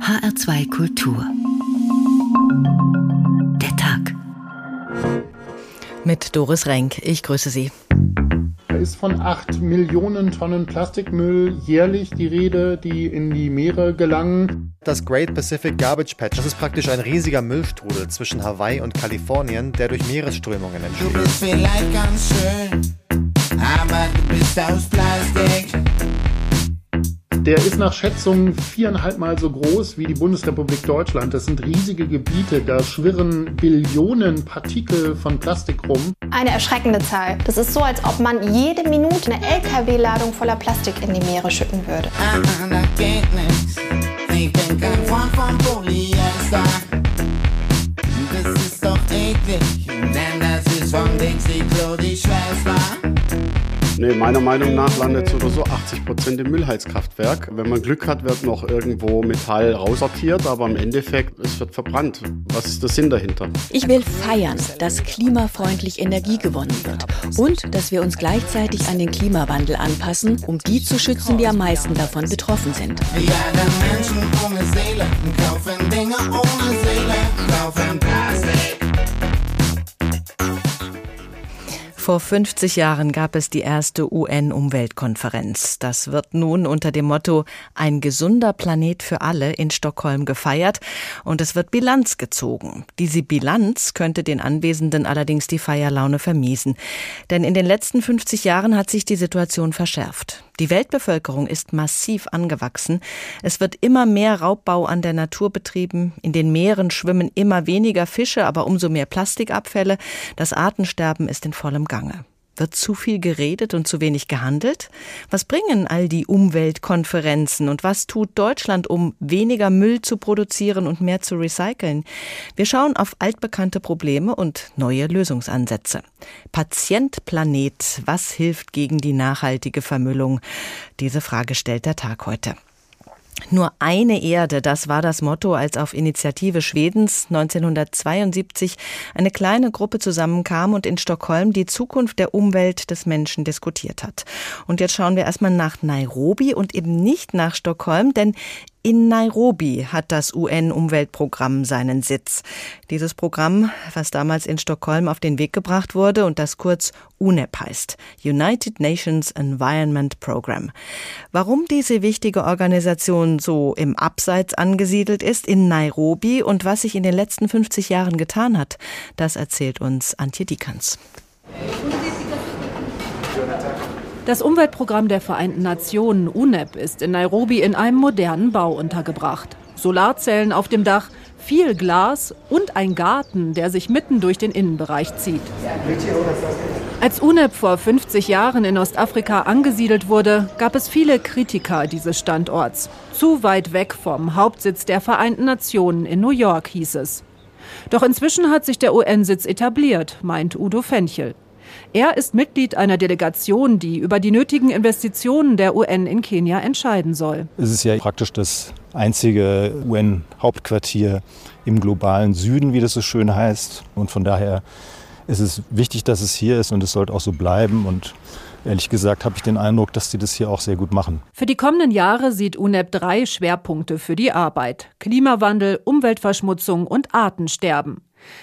HR2 Kultur. Der Tag. Mit Doris Renk. Ich grüße Sie. Da ist von 8 Millionen Tonnen Plastikmüll jährlich die Rede, die in die Meere gelangen. Das Great Pacific Garbage Patch, das ist praktisch ein riesiger Müllstrudel zwischen Hawaii und Kalifornien, der durch Meeresströmungen entsteht. Du bist vielleicht ganz schön, aber du bist aus Plastik. Der ist nach Schätzungen viereinhalb Mal so groß wie die Bundesrepublik Deutschland. Das sind riesige Gebiete, da schwirren Billionen Partikel von Plastik rum. Eine erschreckende Zahl. Das ist so, als ob man jede Minute eine LKW-Ladung voller Plastik in die Meere schütten würde. Das geht nix. Ich bin kein Freund von Polyester. Das ist doch eklig, denn das ist von Dixie Klo die Schwester. Nee, meiner Meinung nach landet so oder so 80 Prozent im Müllheizkraftwerk. Wenn man Glück hat, wird noch irgendwo Metall raussortiert, aber im Endeffekt, es wird verbrannt. Was ist der Sinn dahinter? Ich will feiern, dass klimafreundlich Energie gewonnen wird und dass wir uns gleichzeitig an den Klimawandel anpassen, um die zu schützen, die am meisten davon betroffen sind. Wir jagen Menschen ohne Seele, kaufen Dinge ohne Seele, Vor 50 Jahren gab es die erste UN-Umweltkonferenz. Das wird nun unter dem Motto Ein gesunder Planet für alle in Stockholm gefeiert und es wird Bilanz gezogen. Diese Bilanz könnte den Anwesenden allerdings die Feierlaune vermiesen. Denn in den letzten 50 Jahren hat sich die Situation verschärft. Die Weltbevölkerung ist massiv angewachsen. Es wird immer mehr Raubbau an der Natur betrieben. In den Meeren schwimmen immer weniger Fische, aber umso mehr Plastikabfälle. Das Artensterben ist in vollem Gange. Wird zu viel geredet und zu wenig gehandelt? Was bringen all die Umweltkonferenzen und was tut Deutschland, um weniger Müll zu produzieren und mehr zu recyceln? Wir schauen auf altbekannte Probleme und neue Lösungsansätze. Patient Planet, was hilft gegen die nachhaltige Vermüllung? Diese Frage stellt der Tag heute. Nur eine Erde, das war das Motto, als auf Initiative Schwedens 1972 eine kleine Gruppe zusammenkam und in Stockholm die Zukunft der Umwelt des Menschen diskutiert hat. Und jetzt schauen wir erstmal nach Nairobi und eben nicht nach Stockholm, denn in Nairobi hat das UN-Umweltprogramm seinen Sitz. Dieses Programm, was damals in Stockholm auf den Weg gebracht wurde und das kurz UNEP heißt, United Nations Environment Program. Warum diese wichtige Organisation so im Abseits angesiedelt ist in Nairobi und was sich in den letzten 50 Jahren getan hat, das erzählt uns Antje Dikans. Das Umweltprogramm der Vereinten Nationen UNEP ist in Nairobi in einem modernen Bau untergebracht. Solarzellen auf dem Dach, viel Glas und ein Garten, der sich mitten durch den Innenbereich zieht. Als UNEP vor 50 Jahren in Ostafrika angesiedelt wurde, gab es viele Kritiker dieses Standorts. Zu weit weg vom Hauptsitz der Vereinten Nationen in New York hieß es. Doch inzwischen hat sich der UN-Sitz etabliert, meint Udo Fenchel. Er ist Mitglied einer Delegation, die über die nötigen Investitionen der UN in Kenia entscheiden soll. Es ist ja praktisch das einzige UN-Hauptquartier im globalen Süden, wie das so schön heißt. Und von daher ist es wichtig, dass es hier ist und es sollte auch so bleiben. Und ehrlich gesagt habe ich den Eindruck, dass die das hier auch sehr gut machen. Für die kommenden Jahre sieht UNEP drei Schwerpunkte für die Arbeit. Klimawandel, Umweltverschmutzung und Artensterben.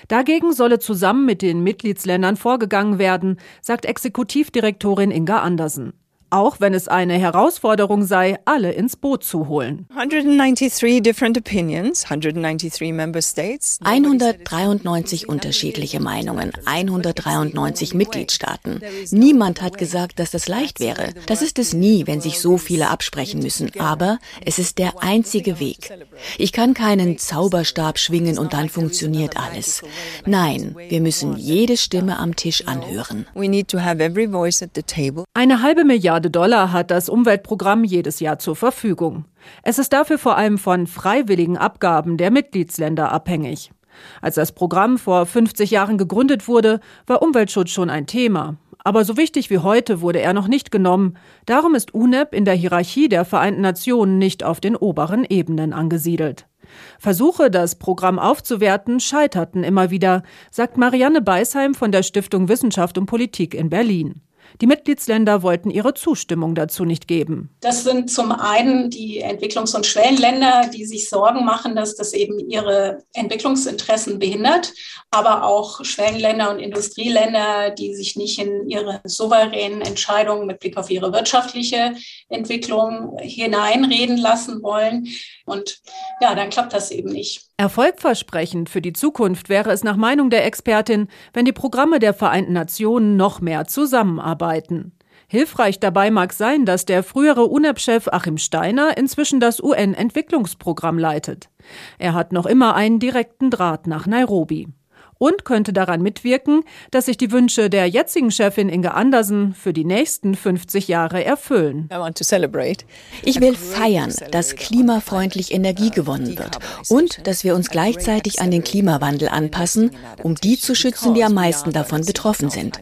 Dagegen solle zusammen mit den Mitgliedsländern vorgegangen werden, sagt Exekutivdirektorin Inga Andersen auch wenn es eine Herausforderung sei, alle ins Boot zu holen. 193 different opinions, 193 member states. 193 unterschiedliche Meinungen, 193 Mitgliedstaaten. Niemand hat gesagt, dass das leicht wäre. Das ist es nie, wenn sich so viele absprechen müssen. Aber es ist der einzige Weg. Ich kann keinen Zauberstab schwingen und dann funktioniert alles. Nein, wir müssen jede Stimme am Tisch anhören. Eine halbe Milliarde Milliarde Dollar hat das Umweltprogramm jedes Jahr zur Verfügung. Es ist dafür vor allem von freiwilligen Abgaben der Mitgliedsländer abhängig. Als das Programm vor 50 Jahren gegründet wurde, war Umweltschutz schon ein Thema. Aber so wichtig wie heute wurde er noch nicht genommen. Darum ist UNEP in der Hierarchie der Vereinten Nationen nicht auf den oberen Ebenen angesiedelt. Versuche, das Programm aufzuwerten, scheiterten immer wieder, sagt Marianne Beisheim von der Stiftung Wissenschaft und Politik in Berlin. Die Mitgliedsländer wollten ihre Zustimmung dazu nicht geben. Das sind zum einen die Entwicklungs- und Schwellenländer, die sich Sorgen machen, dass das eben ihre Entwicklungsinteressen behindert, aber auch Schwellenländer und Industrieländer, die sich nicht in ihre souveränen Entscheidungen mit Blick auf ihre wirtschaftliche Entwicklung hineinreden lassen wollen. Und ja, dann klappt das eben nicht. Erfolgversprechend für die Zukunft wäre es nach Meinung der Expertin, wenn die Programme der Vereinten Nationen noch mehr zusammenarbeiten. Hilfreich dabei mag sein, dass der frühere UNEP-Chef Achim Steiner inzwischen das UN-Entwicklungsprogramm leitet. Er hat noch immer einen direkten Draht nach Nairobi und könnte daran mitwirken, dass sich die Wünsche der jetzigen Chefin Inge Andersen für die nächsten 50 Jahre erfüllen. Ich will feiern, dass klimafreundlich Energie gewonnen wird und dass wir uns gleichzeitig an den Klimawandel anpassen, um die zu schützen, die am meisten davon betroffen sind.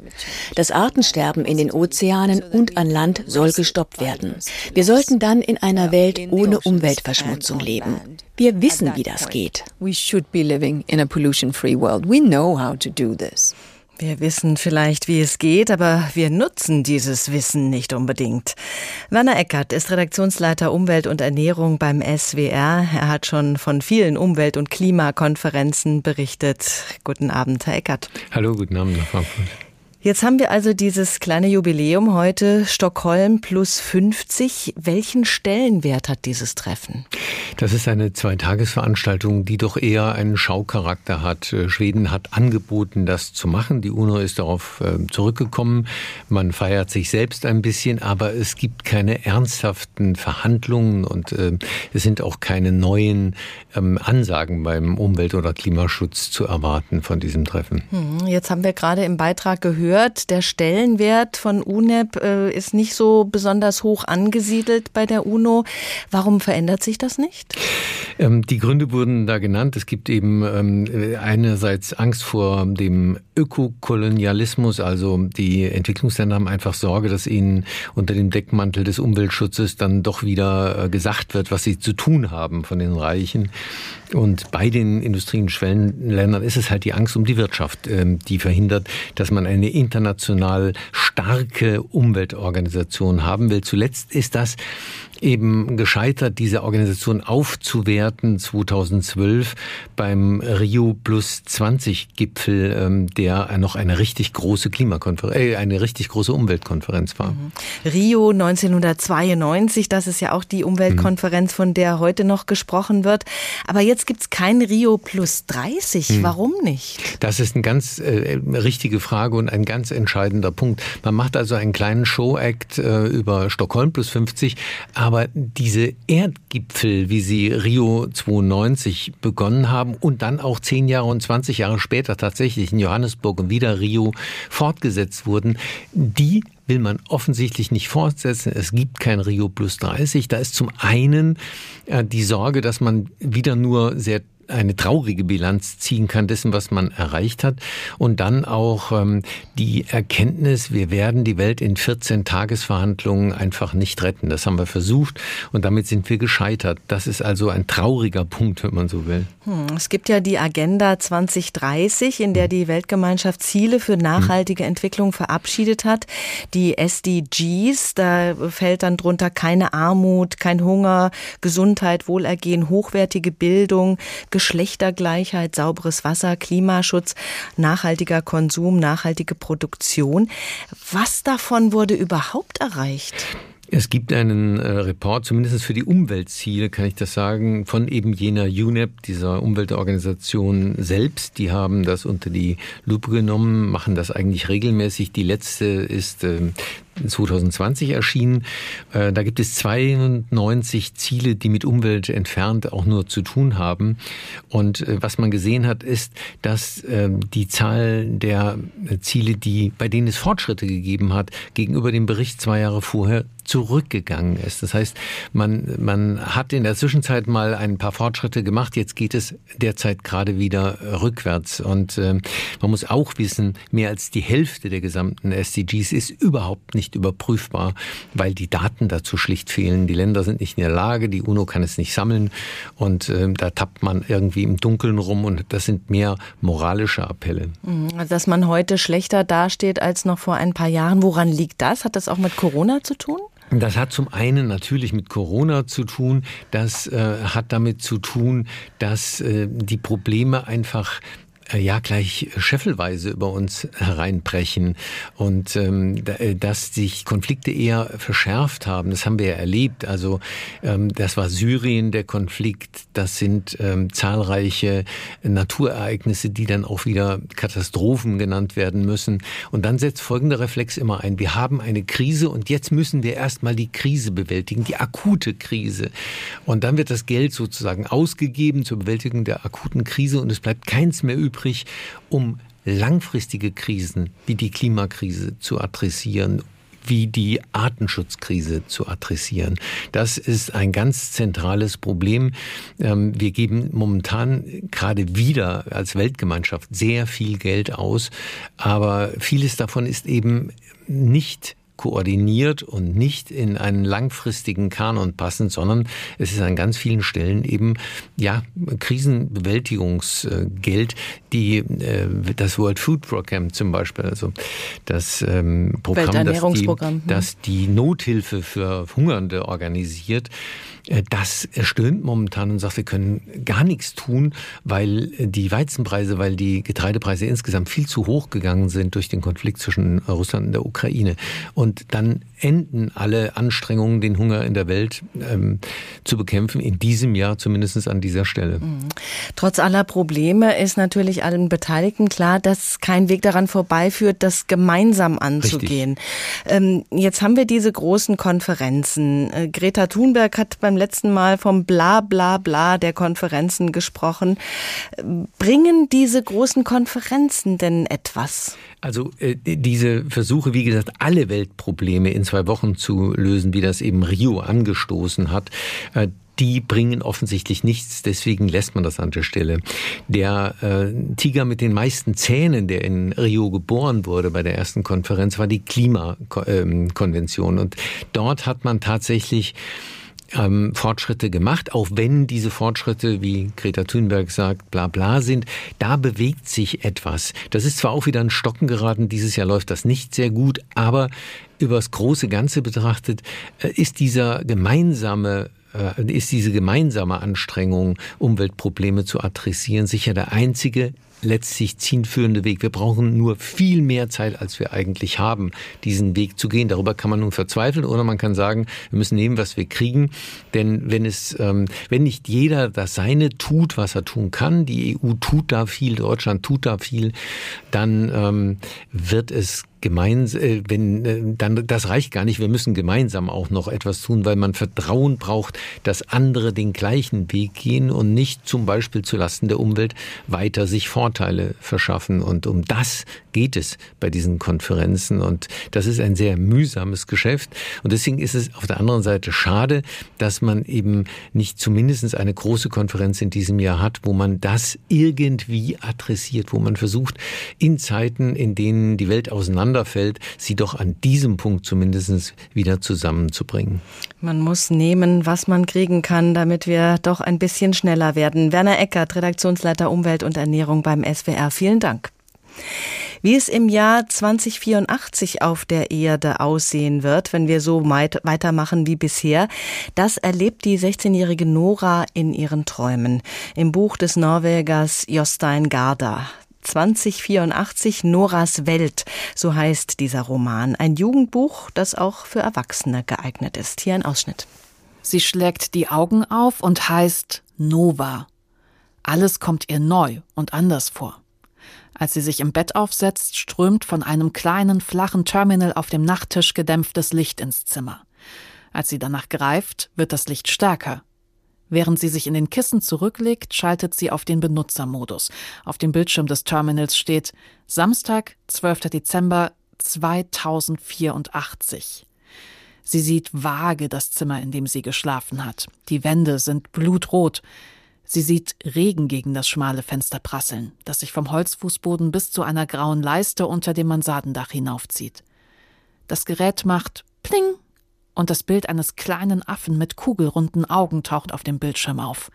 Das Artensterben in den Ozeanen und an Land soll gestoppt werden. Wir sollten dann in einer Welt ohne Umweltverschmutzung leben. Wir wissen, wie das geht. We should be living in a pollution-free world. We know how to do this. Wir wissen vielleicht, wie es geht, aber wir nutzen dieses Wissen nicht unbedingt. Werner Eckert ist Redaktionsleiter Umwelt und Ernährung beim SWR. Er hat schon von vielen Umwelt- und Klimakonferenzen berichtet. Guten Abend, Herr Eckert. Hallo, guten Abend nach Frankfurt. Jetzt haben wir also dieses kleine Jubiläum heute, Stockholm plus 50. Welchen Stellenwert hat dieses Treffen? Das ist eine Zweitagesveranstaltung, die doch eher einen Schaucharakter hat. Äh, Schweden hat angeboten, das zu machen. Die UNO ist darauf ähm, zurückgekommen. Man feiert sich selbst ein bisschen, aber es gibt keine ernsthaften Verhandlungen und ähm, es sind auch keine neuen ähm, Ansagen beim Umwelt- oder Klimaschutz zu erwarten von diesem Treffen. Hm, jetzt haben wir gerade im Beitrag gehört, der Stellenwert von UNEP äh, ist nicht so besonders hoch angesiedelt bei der UNO. Warum verändert sich das nicht? Ähm, die Gründe wurden da genannt. Es gibt eben ähm, einerseits Angst vor dem Ökokolonialismus, also die Entwicklungsländer haben einfach Sorge, dass ihnen unter dem Deckmantel des Umweltschutzes dann doch wieder äh, gesagt wird, was sie zu tun haben von den Reichen. Und bei den Industrie- und Schwellenländern ist es halt die Angst um die Wirtschaft, ähm, die verhindert, dass man eine international starke Umweltorganisation haben will. Zuletzt ist das eben gescheitert, diese Organisation aufzuwerten 2012 beim Rio Plus 20 Gipfel, ähm, der noch eine richtig große Klimakonferenz, äh, eine richtig große Umweltkonferenz war. Mhm. Rio 1992, das ist ja auch die Umweltkonferenz, von der heute noch gesprochen wird. Aber jetzt gibt's kein Rio Plus 30. Mhm. Warum nicht? Das ist eine ganz äh, richtige Frage und ein ganz entscheidender Punkt. Man macht also einen kleinen Show-Act äh, über Stockholm Plus 50, aber diese Erdgipfel, wie sie Rio 92 begonnen haben und dann auch zehn Jahre und 20 Jahre später tatsächlich in Johannesburg und wieder Rio fortgesetzt wurden, die will man offensichtlich nicht fortsetzen. Es gibt kein Rio plus 30. Da ist zum einen äh, die Sorge, dass man wieder nur sehr eine traurige Bilanz ziehen kann dessen, was man erreicht hat. Und dann auch ähm, die Erkenntnis, wir werden die Welt in 14 Tagesverhandlungen einfach nicht retten. Das haben wir versucht und damit sind wir gescheitert. Das ist also ein trauriger Punkt, wenn man so will. Hm, es gibt ja die Agenda 2030, in der die Weltgemeinschaft Ziele für nachhaltige Entwicklung verabschiedet hat. Die SDGs, da fällt dann drunter keine Armut, kein Hunger, Gesundheit, Wohlergehen, hochwertige Bildung, Geschlechtergleichheit, sauberes Wasser, Klimaschutz, nachhaltiger Konsum, nachhaltige Produktion. Was davon wurde überhaupt erreicht? Es gibt einen äh, Report, zumindest für die Umweltziele, kann ich das sagen, von eben jener UNEP, dieser Umweltorganisation selbst. Die haben das unter die Lupe genommen, machen das eigentlich regelmäßig. Die letzte ist äh, 2020 erschienen. Äh, da gibt es 92 Ziele, die mit Umwelt entfernt auch nur zu tun haben. Und äh, was man gesehen hat, ist, dass ähm, die Zahl der Ziele, die, bei denen es Fortschritte gegeben hat, gegenüber dem Bericht zwei Jahre vorher zurückgegangen ist. Das heißt, man, man hat in der Zwischenzeit mal ein paar Fortschritte gemacht. Jetzt geht es derzeit gerade wieder rückwärts. Und äh, man muss auch wissen, mehr als die Hälfte der gesamten SDGs ist überhaupt nicht nicht überprüfbar, weil die Daten dazu schlicht fehlen. Die Länder sind nicht in der Lage, die UNO kann es nicht sammeln und äh, da tappt man irgendwie im Dunkeln rum und das sind mehr moralische Appelle. Mhm, dass man heute schlechter dasteht als noch vor ein paar Jahren. Woran liegt das? Hat das auch mit Corona zu tun? Das hat zum einen natürlich mit Corona zu tun. Das äh, hat damit zu tun, dass äh, die Probleme einfach ja gleich scheffelweise über uns hereinbrechen und ähm, äh, dass sich Konflikte eher verschärft haben. Das haben wir ja erlebt. Also ähm, das war Syrien der Konflikt. Das sind ähm, zahlreiche Naturereignisse, die dann auch wieder Katastrophen genannt werden müssen. Und dann setzt folgender Reflex immer ein: Wir haben eine Krise und jetzt müssen wir erstmal die Krise bewältigen, die akute Krise. Und dann wird das Geld sozusagen ausgegeben zur Bewältigung der akuten Krise und es bleibt keins mehr übrig übrig, um langfristige Krisen wie die Klimakrise zu adressieren wie die Artenschutzkrise zu adressieren. Das ist ein ganz zentrales Problem. Ähm, wir geben momentan gerade wieder als Weltgemeinschaft sehr viel Geld aus, aber vieles davon ist eben nicht koordiniert und nicht in einen langfristigen Kanon passend, sondern es ist an ganz vielen Stellen eben ja Krisenbewältigungsgeld, die äh, das World Food Program zum Beispiel, also das ähm, Programm, das die, hm. das die Nothilfe für Hungernde organisiert, äh, das erstöhnt momentan und sagt, wir können gar nichts tun, weil die Weizenpreise, weil die Getreidepreise insgesamt viel zu hoch gegangen sind durch den Konflikt zwischen Russland und der Ukraine. Und dann enden alle Anstrengungen, den Hunger in der Welt ähm, zu bekämpfen, in diesem Jahr zumindest an dieser Stelle. Mhm. Trotz aller Probleme ist natürlich allen Beteiligten klar, dass kein Weg daran vorbeiführt, das gemeinsam anzugehen. Ähm, jetzt haben wir diese großen Konferenzen. Äh, Greta Thunberg hat beim letzten Mal vom Bla bla bla der Konferenzen gesprochen. Bringen diese großen Konferenzen denn etwas? Also äh, diese Versuche, wie gesagt, alle Weltprobleme in zwei Wochen zu lösen, wie das eben Rio angestoßen hat, äh, die bringen offensichtlich nichts, deswegen lässt man das an der Stelle. Der äh, Tiger mit den meisten Zähnen, der in Rio geboren wurde bei der ersten Konferenz, war die Klimakonvention. Und dort hat man tatsächlich ähm, Fortschritte gemacht, auch wenn diese Fortschritte, wie Greta Thunberg sagt, bla bla sind, da bewegt sich etwas. Das ist zwar auch wieder ein Stocken geraten, dieses Jahr läuft das nicht sehr gut, aber übers große Ganze betrachtet äh, ist dieser gemeinsame äh, ist diese gemeinsame Anstrengung, Umweltprobleme zu adressieren, sicher der einzige letztlich zielführende Weg. Wir brauchen nur viel mehr Zeit, als wir eigentlich haben, diesen Weg zu gehen. Darüber kann man nun verzweifeln oder man kann sagen, wir müssen nehmen, was wir kriegen. Denn wenn es, ähm, wenn nicht jeder das Seine tut, was er tun kann, die EU tut da viel, Deutschland tut da viel, dann ähm, wird es gemeinsam, äh, wenn äh, dann das reicht gar nicht. Wir müssen gemeinsam auch noch etwas tun, weil man Vertrauen braucht, dass andere den gleichen Weg gehen und nicht zum Beispiel zu Lasten der Umwelt weiter sich Vorteile verschaffen. Und um das geht es bei diesen Konferenzen. Und das ist ein sehr mühsames Geschäft. Und deswegen ist es auf der anderen Seite schade, dass man eben nicht zumindest eine große Konferenz in diesem Jahr hat, wo man das irgendwie adressiert, wo man versucht, in Zeiten, in denen die Welt auseinander auseinanderfällt, sie doch an diesem Punkt zumindest wieder zusammenzubringen. Man muss nehmen, was man kriegen kann, damit wir doch ein bisschen schneller werden. Werner Eckert, Redaktionsleiter Umwelt und Ernährung beim SWR. Vielen Dank. Wie es im Jahr 2084 auf der Erde aussehen wird, wenn wir so weitermachen wie bisher, das erlebt die 16-jährige Nora in ihren Träumen. Im Buch des Norwegers Jostein Garda. 2084 Noras Welt, so heißt dieser Roman. Ein Jugendbuch, das auch für Erwachsene geeignet ist. Hier ein Ausschnitt. Sie schlägt die Augen auf und heißt Nova. Alles kommt ihr neu und anders vor. Als sie sich im Bett aufsetzt, strömt von einem kleinen, flachen Terminal auf dem Nachttisch gedämpftes Licht ins Zimmer. Als sie danach greift, wird das Licht stärker. Während sie sich in den Kissen zurücklegt, schaltet sie auf den Benutzermodus. Auf dem Bildschirm des Terminals steht Samstag, 12. Dezember 2084. Sie sieht vage das Zimmer, in dem sie geschlafen hat. Die Wände sind blutrot. Sie sieht Regen gegen das schmale Fenster prasseln, das sich vom Holzfußboden bis zu einer grauen Leiste unter dem Mansardendach hinaufzieht. Das Gerät macht Pling und das Bild eines kleinen Affen mit kugelrunden Augen taucht auf dem Bildschirm auf.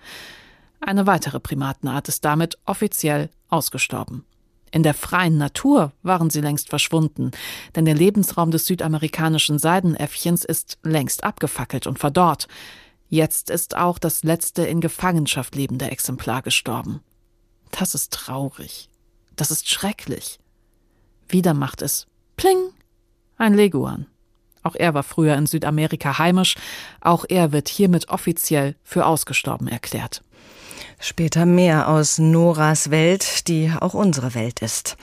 Eine weitere Primatenart ist damit offiziell ausgestorben. In der freien Natur waren sie längst verschwunden, denn der Lebensraum des südamerikanischen Seidenäffchens ist längst abgefackelt und verdorrt. Jetzt ist auch das letzte in Gefangenschaft lebende Exemplar gestorben. Das ist traurig. Das ist schrecklich. Wieder macht es Pling. Ein Leguan. Auch er war früher in Südamerika heimisch. Auch er wird hiermit offiziell für ausgestorben erklärt. Später mehr aus Noras Welt, die auch unsere Welt ist.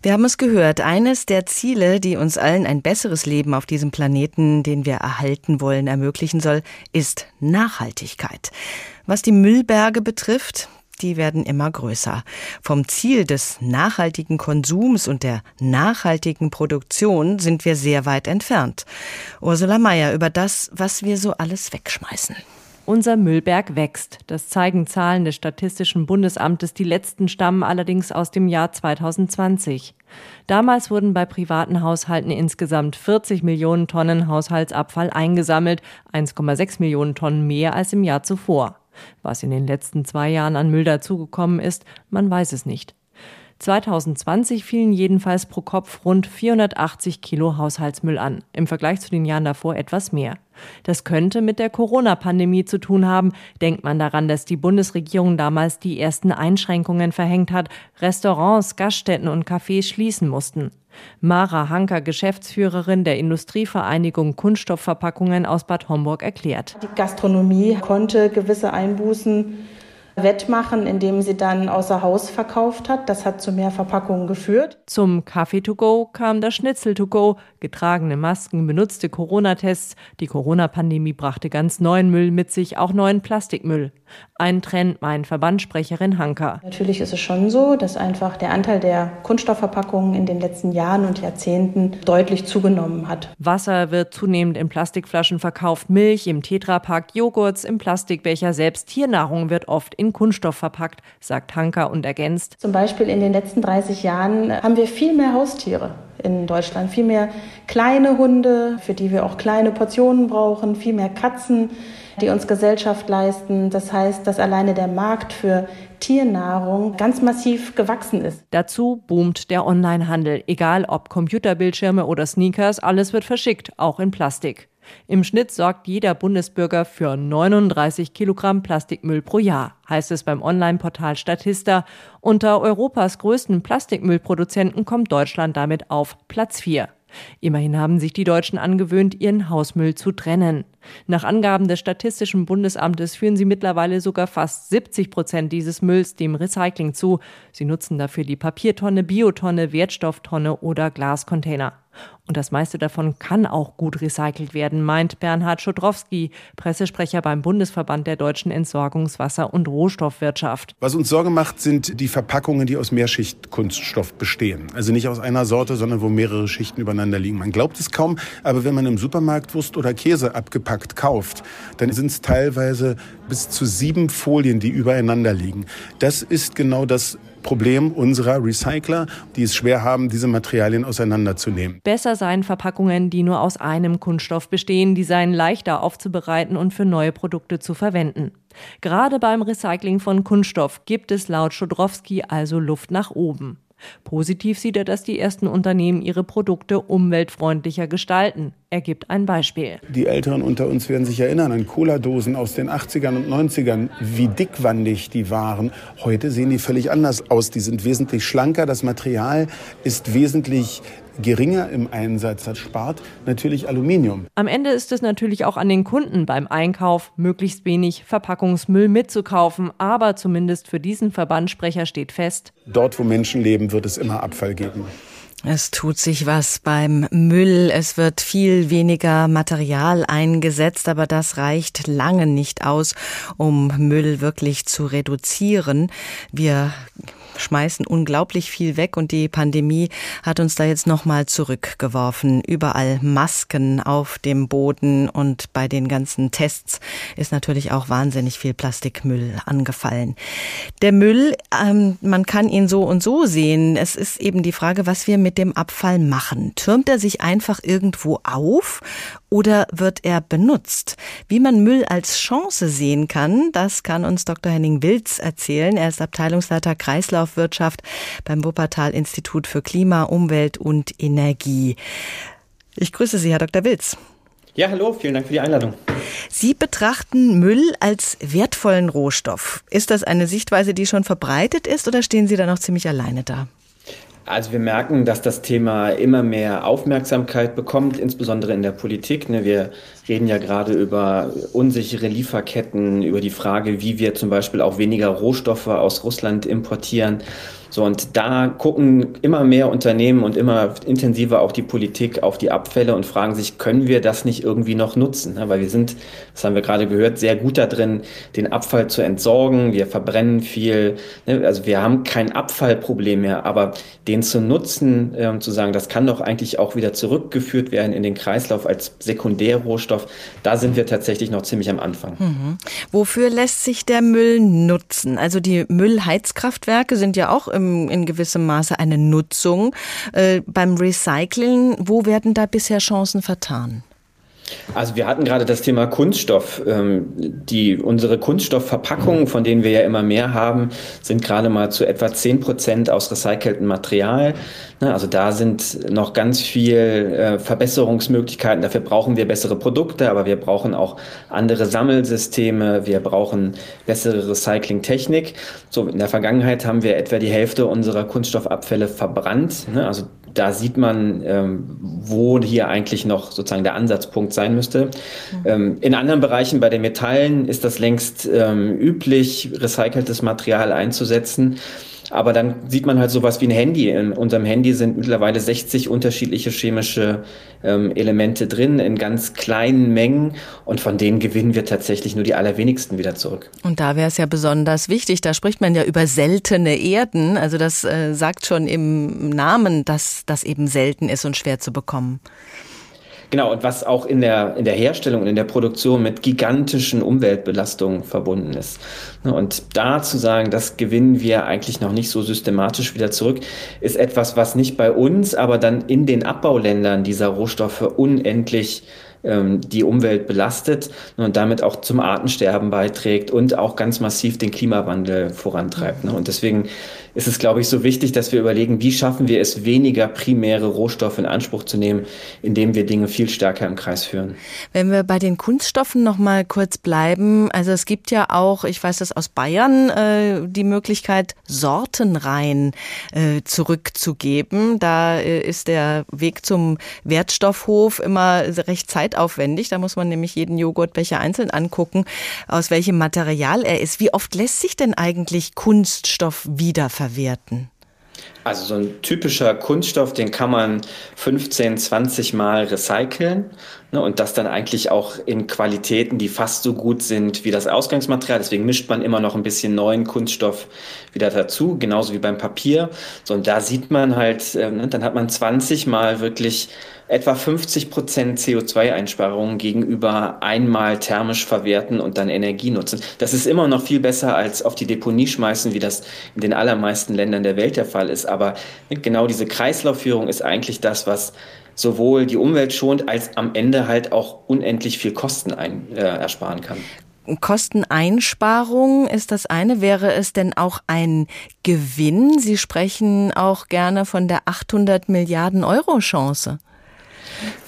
Wir haben es gehört, eines der Ziele, die uns allen ein besseres Leben auf diesem Planeten, den wir erhalten wollen, ermöglichen soll, ist Nachhaltigkeit. Was die Müllberge betrifft, die werden immer größer. Vom Ziel des nachhaltigen Konsums und der nachhaltigen Produktion sind wir sehr weit entfernt. Ursula Mayer über das, was wir so alles wegschmeißen. Unser Müllberg wächst. Das zeigen Zahlen des Statistischen Bundesamtes. Die letzten stammen allerdings aus dem Jahr 2020. Damals wurden bei privaten Haushalten insgesamt 40 Millionen Tonnen Haushaltsabfall eingesammelt, 1,6 Millionen Tonnen mehr als im Jahr zuvor. Was in den letzten zwei Jahren an Müll dazugekommen ist, man weiß es nicht. 2020 fielen jedenfalls pro Kopf rund 480 Kilo Haushaltsmüll an, im Vergleich zu den Jahren davor etwas mehr. Das könnte mit der Corona-Pandemie zu tun haben. Denkt man daran, dass die Bundesregierung damals die ersten Einschränkungen verhängt hat, Restaurants, Gaststätten und Cafés schließen mussten. Mara Hanker, Geschäftsführerin der Industrievereinigung Kunststoffverpackungen aus Bad Homburg, erklärt. Die Gastronomie konnte gewisse Einbußen wettmachen, indem sie dann außer Haus verkauft hat. Das hat zu mehr Verpackungen geführt. Zum Kaffee to go kam das Schnitzel to go, getragene Masken, benutzte Corona-Tests. Die Corona-Pandemie brachte ganz neuen Müll mit sich, auch neuen Plastikmüll. Ein Trend, meint Verbandssprecherin Hanker. Natürlich ist es schon so, dass einfach der Anteil der Kunststoffverpackungen in den letzten Jahren und Jahrzehnten deutlich zugenommen hat. Wasser wird zunehmend in Plastikflaschen verkauft, Milch im Tetrapack, Joghurts im Plastikbecher, selbst Tiernahrung wird oft in Kunststoff verpackt, sagt Hanker und ergänzt. Zum Beispiel in den letzten 30 Jahren haben wir viel mehr Haustiere in Deutschland, viel mehr kleine Hunde, für die wir auch kleine Portionen brauchen, viel mehr Katzen die uns Gesellschaft leisten. Das heißt, dass alleine der Markt für Tiernahrung ganz massiv gewachsen ist. Dazu boomt der Onlinehandel. Egal ob Computerbildschirme oder Sneakers, alles wird verschickt, auch in Plastik. Im Schnitt sorgt jeder Bundesbürger für 39 Kilogramm Plastikmüll pro Jahr, heißt es beim Online-Portal Statista. Unter Europas größten Plastikmüllproduzenten kommt Deutschland damit auf Platz 4. Immerhin haben sich die Deutschen angewöhnt, ihren Hausmüll zu trennen. Nach Angaben des Statistischen Bundesamtes führen sie mittlerweile sogar fast 70 Prozent dieses Mülls dem Recycling zu. Sie nutzen dafür die Papiertonne, Biotonne, Wertstofftonne oder Glascontainer. Und das meiste davon kann auch gut recycelt werden, meint Bernhard Schodrowski, Pressesprecher beim Bundesverband der deutschen Entsorgungswasser- und Rohstoffwirtschaft. Was uns Sorge macht, sind die Verpackungen, die aus Mehrschichtkunststoff bestehen. Also nicht aus einer Sorte, sondern wo mehrere Schichten übereinander liegen. Man glaubt es kaum, aber wenn man im Supermarkt Wurst oder Käse abgepackt kauft, dann sind es teilweise bis zu sieben Folien, die übereinander liegen. Das ist genau das Problem unserer Recycler, die es schwer haben, diese Materialien auseinanderzunehmen. Besser seien Verpackungen, die nur aus einem Kunststoff bestehen, die seien leichter aufzubereiten und für neue Produkte zu verwenden. Gerade beim Recycling von Kunststoff gibt es laut Schodrowski also Luft nach oben. Positiv sieht er, dass die ersten Unternehmen ihre Produkte umweltfreundlicher gestalten. Er gibt ein Beispiel. Die Älteren unter uns werden sich erinnern an Cola-Dosen aus den 80ern und 90ern, wie dickwandig die waren. Heute sehen die völlig anders aus. Die sind wesentlich schlanker. Das Material ist wesentlich geringer im Einsatz. Das spart natürlich Aluminium. Am Ende ist es natürlich auch an den Kunden beim Einkauf, möglichst wenig Verpackungsmüll mitzukaufen. Aber zumindest für diesen Verbandssprecher steht fest, dort wo Menschen leben, wird es immer Abfall geben. Es tut sich was beim Müll. Es wird viel weniger Material eingesetzt, aber das reicht lange nicht aus, um Müll wirklich zu reduzieren. Wir schmeißen unglaublich viel weg und die Pandemie hat uns da jetzt nochmal zurückgeworfen. Überall Masken auf dem Boden und bei den ganzen Tests ist natürlich auch wahnsinnig viel Plastikmüll angefallen. Der Müll, ähm, man kann ihn so und so sehen. Es ist eben die Frage, was wir mit mit dem Abfall machen? Türmt er sich einfach irgendwo auf oder wird er benutzt? Wie man Müll als Chance sehen kann, das kann uns Dr. Henning Wilz erzählen. Er ist Abteilungsleiter Kreislaufwirtschaft beim Wuppertal Institut für Klima, Umwelt und Energie. Ich grüße Sie, Herr Dr. Wilz. Ja, hallo, vielen Dank für die Einladung. Sie betrachten Müll als wertvollen Rohstoff. Ist das eine Sichtweise, die schon verbreitet ist oder stehen Sie da noch ziemlich alleine da? Also wir merken, dass das Thema immer mehr Aufmerksamkeit bekommt, insbesondere in der Politik. Ne? Wir reden ja gerade über unsichere Lieferketten, über die Frage, wie wir zum Beispiel auch weniger Rohstoffe aus Russland importieren. So, und da gucken immer mehr Unternehmen und immer intensiver auch die Politik auf die Abfälle und fragen sich, können wir das nicht irgendwie noch nutzen? Weil wir sind, das haben wir gerade gehört, sehr gut da drin, den Abfall zu entsorgen. Wir verbrennen viel. Ne? Also wir haben kein Abfallproblem mehr, aber den zu nutzen, ähm, zu sagen, das kann doch eigentlich auch wieder zurückgeführt werden in den Kreislauf als Sekundärrohstoff, da sind wir tatsächlich noch ziemlich am Anfang. Mhm. Wofür lässt sich der Müll nutzen? Also die Müllheizkraftwerke sind ja auch im ähm, in gewissem Maße eine Nutzung. Äh, beim Recycling, wo werden da bisher Chancen vertan? Also wir hatten gerade das Thema Kunststoff. Ähm, die, unsere Kunststoffverpackungen, von denen wir ja immer mehr haben, sind gerade mal zu etwa 10 Prozent aus recyceltem Material. Also da sind noch ganz viel äh, Verbesserungsmöglichkeiten. Dafür brauchen wir bessere Produkte, aber wir brauchen auch andere Sammelsysteme. Wir brauchen bessere Recyclingtechnik. So, in der Vergangenheit haben wir etwa die Hälfte unserer Kunststoffabfälle verbrannt. Also da sieht man, ähm, wo hier eigentlich noch sozusagen der Ansatzpunkt sein müsste. Mhm. Ähm, in anderen Bereichen bei den Metallen ist das längst ähm, üblich, recyceltes Material einzusetzen. Aber dann sieht man halt sowas wie ein Handy. In unserem Handy sind mittlerweile 60 unterschiedliche chemische ähm, Elemente drin in ganz kleinen Mengen und von denen gewinnen wir tatsächlich nur die allerwenigsten wieder zurück. Und da wäre es ja besonders wichtig, da spricht man ja über seltene Erden. Also das äh, sagt schon im Namen, dass das eben selten ist und schwer zu bekommen. Genau, und was auch in der, in der Herstellung und in der Produktion mit gigantischen Umweltbelastungen verbunden ist. Ne, und da zu sagen, das gewinnen wir eigentlich noch nicht so systematisch wieder zurück, ist etwas, was nicht bei uns, aber dann in den Abbauländern dieser Rohstoffe unendlich ähm, die Umwelt belastet und damit auch zum Artensterben beiträgt und auch ganz massiv den Klimawandel vorantreibt. Ne? Und deswegen ist es, glaube ich, so wichtig, dass wir überlegen, wie schaffen wir es, weniger primäre Rohstoffe in Anspruch zu nehmen, indem wir Dinge viel stärker im Kreis führen. Wenn wir bei den Kunststoffen noch mal kurz bleiben, also es gibt ja auch, ich weiß das aus Bayern, äh, die Möglichkeit, Sortenreihen äh, zurückzugeben. Da äh, ist der Weg zum Wertstoffhof immer recht zeitaufwendig. Da muss man nämlich jeden Joghurtbecher einzeln angucken, aus welchem Material er ist. Wie oft lässt sich denn eigentlich Kunststoff wiederverwenden? Verwerten? Also so ein typischer Kunststoff, den kann man 15, 20 Mal recyceln ne, und das dann eigentlich auch in Qualitäten, die fast so gut sind wie das Ausgangsmaterial. Deswegen mischt man immer noch ein bisschen neuen Kunststoff wieder dazu, genauso wie beim Papier. So, und da sieht man halt, äh, ne, dann hat man 20 Mal wirklich etwa 50 Prozent CO2-Einsparungen gegenüber einmal thermisch verwerten und dann Energie nutzen. Das ist immer noch viel besser als auf die Deponie schmeißen, wie das in den allermeisten Ländern der Welt der Fall ist. Aber genau diese Kreislaufführung ist eigentlich das, was sowohl die Umwelt schont, als am Ende halt auch unendlich viel Kosten ein, äh, ersparen kann. Kosteneinsparung ist das eine. Wäre es denn auch ein Gewinn? Sie sprechen auch gerne von der 800 Milliarden Euro Chance.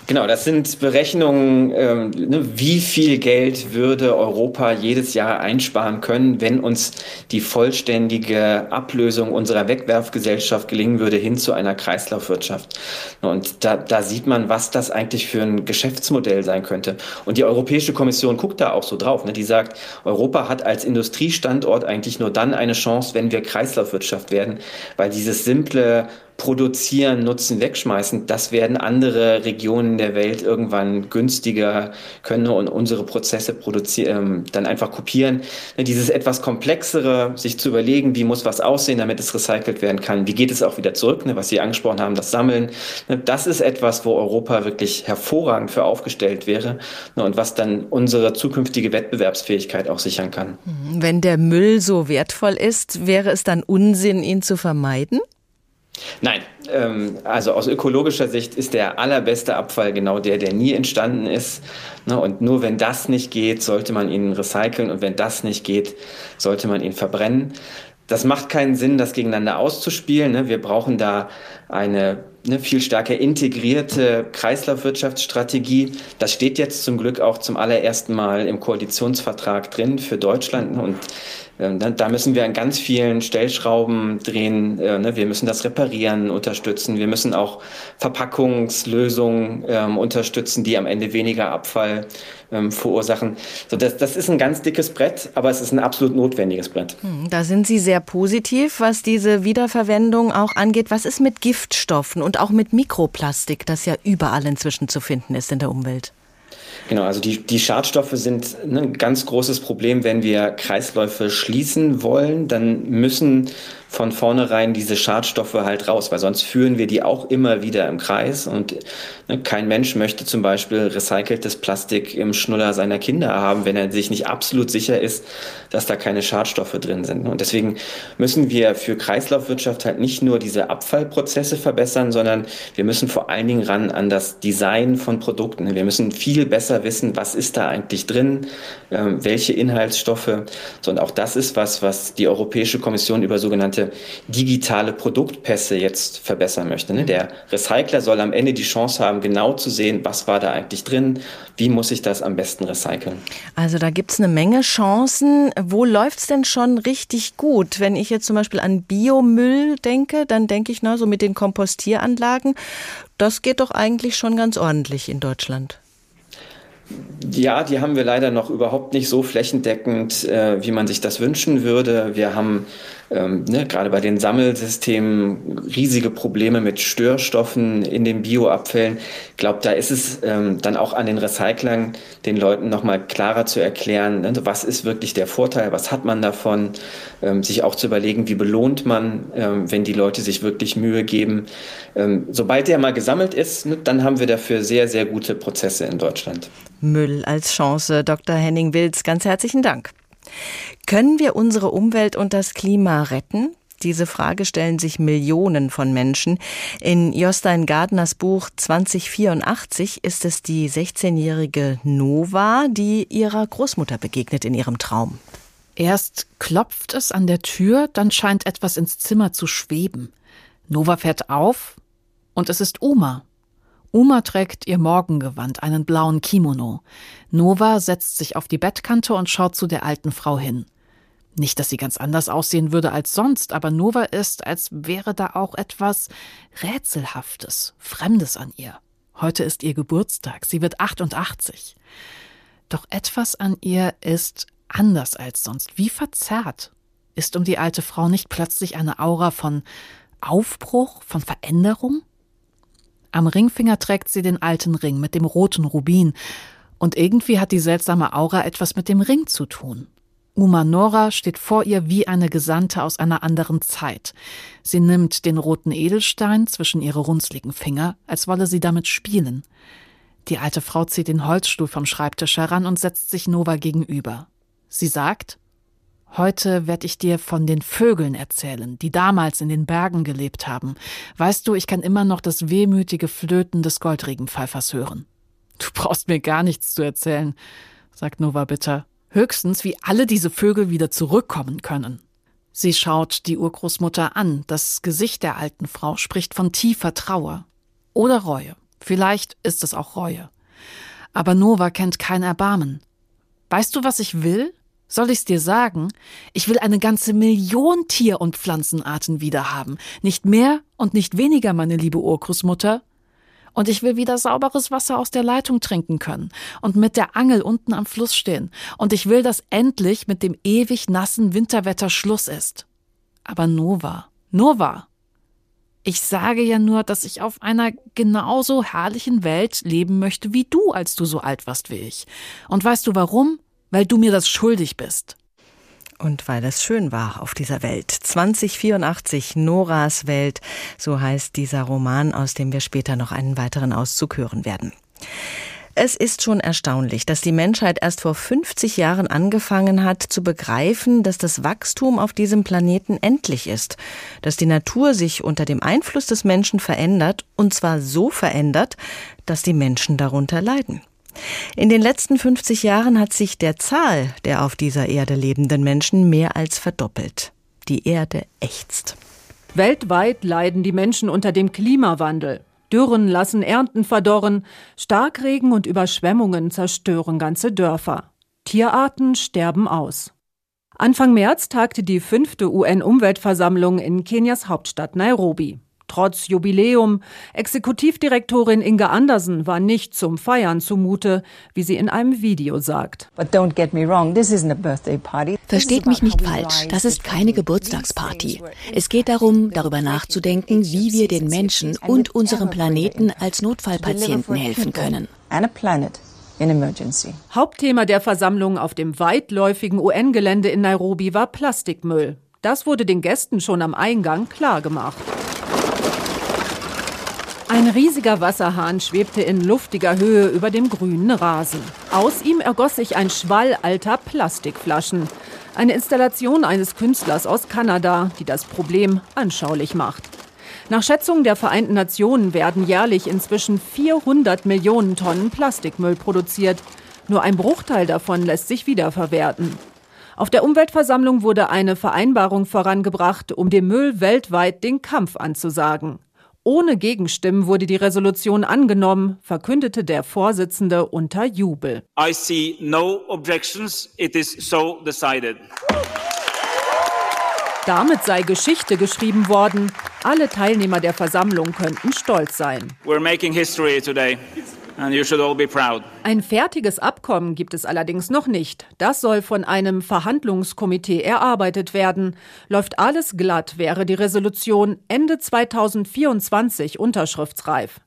Genau, das sind Berechnungen, ähm, ne, wie viel Geld würde Europa jedes Jahr einsparen können, wenn uns die vollständige Ablösung unserer Wegwerfgesellschaft gelingen würde hin zu einer Kreislaufwirtschaft. Und da, da sieht man, was das eigentlich für ein Geschäftsmodell sein könnte. Und die Europäische Kommission guckt da auch so drauf. Ne? Die sagt, Europa hat als Industriestandort eigentlich nur dann eine Chance, wenn wir Kreislaufwirtschaft werden, weil dieses simple produzieren, nutzen, wegschmeißen, das werden andere Regionen der Welt irgendwann günstiger können und unsere Prozesse produzieren, ähm, dann einfach kopieren. Ne, dieses etwas komplexere, sich zu überlegen, wie muss was aussehen, damit es recycelt werden kann, wie geht es auch wieder zurück, ne, was Sie angesprochen haben, das Sammeln, ne, das ist etwas, wo Europa wirklich hervorragend für aufgestellt wäre und was dann unsere zukünftige Wettbewerbsfähigkeit auch sichern kann. Wenn der Müll so wertvoll ist, wäre es dann Unsinn, ihn zu vermeiden? Nein, ähm, also aus ökologischer Sicht ist der allerbeste Abfall genau der, der nie entstanden ist. Ne, und nur wenn das nicht geht, sollte man ihn recyceln und wenn das nicht geht, sollte man ihn verbrennen. Das macht keinen Sinn, das gegeneinander auszuspielen. Ne. Wir brauchen da eine eine viel stärker integrierte Kreislaufwirtschaftsstrategie. Das steht jetzt zum Glück auch zum allerersten Mal im Koalitionsvertrag drin für Deutschland. Und ähm, da müssen wir an ganz vielen Stellschrauben drehen. Äh, ne? Wir müssen das Reparieren unterstützen. Wir müssen auch Verpackungslösungen ähm, unterstützen, die am Ende weniger Abfall ähm, verursachen. So, das, das ist ein ganz dickes Brett, aber es ist ein absolut notwendiges Brett. Hm, da sind Sie sehr positiv, was diese Wiederverwendung auch angeht. Was ist mit Giftstoffen und auch mit Mikroplastik, das ja überall inzwischen zu finden ist in der Umwelt? Genau, also die, die Schadstoffe sind ein ganz großes Problem, wenn wir Kreisläufe schließen wollen. Dann müssen von vornherein diese Schadstoffe halt raus, weil sonst führen wir die auch immer wieder im Kreis und ne, kein Mensch möchte zum Beispiel recyceltes Plastik im Schnuller seiner Kinder haben, wenn er sich nicht absolut sicher ist, dass da keine Schadstoffe drin sind. Und deswegen müssen wir für Kreislaufwirtschaft halt nicht nur diese Abfallprozesse verbessern, sondern wir müssen vor allen Dingen ran an das Design von Produkten. Wir müssen viel besser wissen, was ist da eigentlich drin, ähm, welche Inhaltsstoffe. So, und auch das ist was, was die Europäische Kommission über sogenannte digitale Produktpässe jetzt verbessern möchte. Ne? Der Recycler soll am Ende die Chance haben, genau zu sehen, was war da eigentlich drin, wie muss ich das am besten recyceln. Also da gibt es eine Menge Chancen. Wo läuft es denn schon richtig gut? Wenn ich jetzt zum Beispiel an Biomüll denke, dann denke ich, na, so mit den Kompostieranlagen, das geht doch eigentlich schon ganz ordentlich in Deutschland. Ja, die haben wir leider noch überhaupt nicht so flächendeckend, äh, wie man sich das wünschen würde. Wir haben ähm, ne, gerade bei den Sammelsystemen riesige Probleme mit Störstoffen in den Bioabfällen. Ich glaube, da ist es ähm, dann auch an den Recyclern, den Leuten nochmal klarer zu erklären, ne, was ist wirklich der Vorteil, was hat man davon, ähm, sich auch zu überlegen, wie belohnt man, ähm, wenn die Leute sich wirklich Mühe geben. Ähm, sobald der mal gesammelt ist, ne, dann haben wir dafür sehr, sehr gute Prozesse in Deutschland. Müll als Chance. Dr. Henning Wilz, ganz herzlichen Dank. Können wir unsere Umwelt und das Klima retten? Diese Frage stellen sich Millionen von Menschen. In Jostein Gardners Buch 2084 ist es die 16-jährige Nova, die ihrer Großmutter begegnet in ihrem Traum. Erst klopft es an der Tür, dann scheint etwas ins Zimmer zu schweben. Nova fährt auf und es ist Oma. Uma trägt ihr Morgengewand, einen blauen Kimono. Nova setzt sich auf die Bettkante und schaut zu der alten Frau hin. Nicht, dass sie ganz anders aussehen würde als sonst, aber Nova ist, als wäre da auch etwas Rätselhaftes, Fremdes an ihr. Heute ist ihr Geburtstag, sie wird 88. Doch etwas an ihr ist anders als sonst, wie verzerrt. Ist um die alte Frau nicht plötzlich eine Aura von Aufbruch, von Veränderung? Am Ringfinger trägt sie den alten Ring mit dem roten Rubin. Und irgendwie hat die seltsame Aura etwas mit dem Ring zu tun. Uma Nora steht vor ihr wie eine Gesandte aus einer anderen Zeit. Sie nimmt den roten Edelstein zwischen ihre runzligen Finger, als wolle sie damit spielen. Die alte Frau zieht den Holzstuhl vom Schreibtisch heran und setzt sich Nova gegenüber. Sie sagt, Heute werde ich dir von den Vögeln erzählen, die damals in den Bergen gelebt haben. Weißt du, ich kann immer noch das wehmütige Flöten des Goldregenpfeifers hören. Du brauchst mir gar nichts zu erzählen, sagt Nova bitter. Höchstens, wie alle diese Vögel wieder zurückkommen können. Sie schaut die Urgroßmutter an. Das Gesicht der alten Frau spricht von tiefer Trauer. Oder Reue. Vielleicht ist es auch Reue. Aber Nova kennt kein Erbarmen. Weißt du, was ich will? Soll ich's dir sagen? Ich will eine ganze Million Tier- und Pflanzenarten wiederhaben. Nicht mehr und nicht weniger, meine liebe Urgroßmutter. Und ich will wieder sauberes Wasser aus der Leitung trinken können und mit der Angel unten am Fluss stehen. Und ich will, dass endlich mit dem ewig nassen Winterwetter Schluss ist. Aber Nova, Nova. Ich sage ja nur, dass ich auf einer genauso herrlichen Welt leben möchte wie du, als du so alt warst wie ich. Und weißt du warum? Weil du mir das schuldig bist. Und weil es schön war auf dieser Welt. 2084, Noras Welt, so heißt dieser Roman, aus dem wir später noch einen weiteren Auszug hören werden. Es ist schon erstaunlich, dass die Menschheit erst vor 50 Jahren angefangen hat zu begreifen, dass das Wachstum auf diesem Planeten endlich ist, dass die Natur sich unter dem Einfluss des Menschen verändert, und zwar so verändert, dass die Menschen darunter leiden. In den letzten 50 Jahren hat sich der Zahl der auf dieser Erde lebenden Menschen mehr als verdoppelt. Die Erde ächzt. Weltweit leiden die Menschen unter dem Klimawandel. Dürren lassen Ernten verdorren, Starkregen und Überschwemmungen zerstören ganze Dörfer. Tierarten sterben aus. Anfang März tagte die fünfte UN-Umweltversammlung in Kenias Hauptstadt Nairobi. Trotz Jubiläum, Exekutivdirektorin Inge Andersen war nicht zum Feiern zumute, wie sie in einem Video sagt. Versteht mich nicht falsch, das ist keine Geburtstagsparty. Es geht darum, darüber nachzudenken, wie wir den Menschen und unserem Planeten als Notfallpatienten helfen können. Hauptthema der Versammlung auf dem weitläufigen UN-Gelände in Nairobi war Plastikmüll. Das wurde den Gästen schon am Eingang klargemacht. Ein riesiger Wasserhahn schwebte in luftiger Höhe über dem grünen Rasen. Aus ihm ergoss sich ein Schwall alter Plastikflaschen. Eine Installation eines Künstlers aus Kanada, die das Problem anschaulich macht. Nach Schätzungen der Vereinten Nationen werden jährlich inzwischen 400 Millionen Tonnen Plastikmüll produziert. Nur ein Bruchteil davon lässt sich wiederverwerten. Auf der Umweltversammlung wurde eine Vereinbarung vorangebracht, um dem Müll weltweit den Kampf anzusagen. Ohne Gegenstimmen wurde die Resolution angenommen, verkündete der Vorsitzende unter Jubel. I see no objections. It is so decided. Damit sei Geschichte geschrieben worden. Alle Teilnehmer der Versammlung könnten stolz sein. We're making history today. Ein fertiges Abkommen gibt es allerdings noch nicht. Das soll von einem Verhandlungskomitee erarbeitet werden. Läuft alles glatt, wäre die Resolution Ende 2024 unterschriftsreif.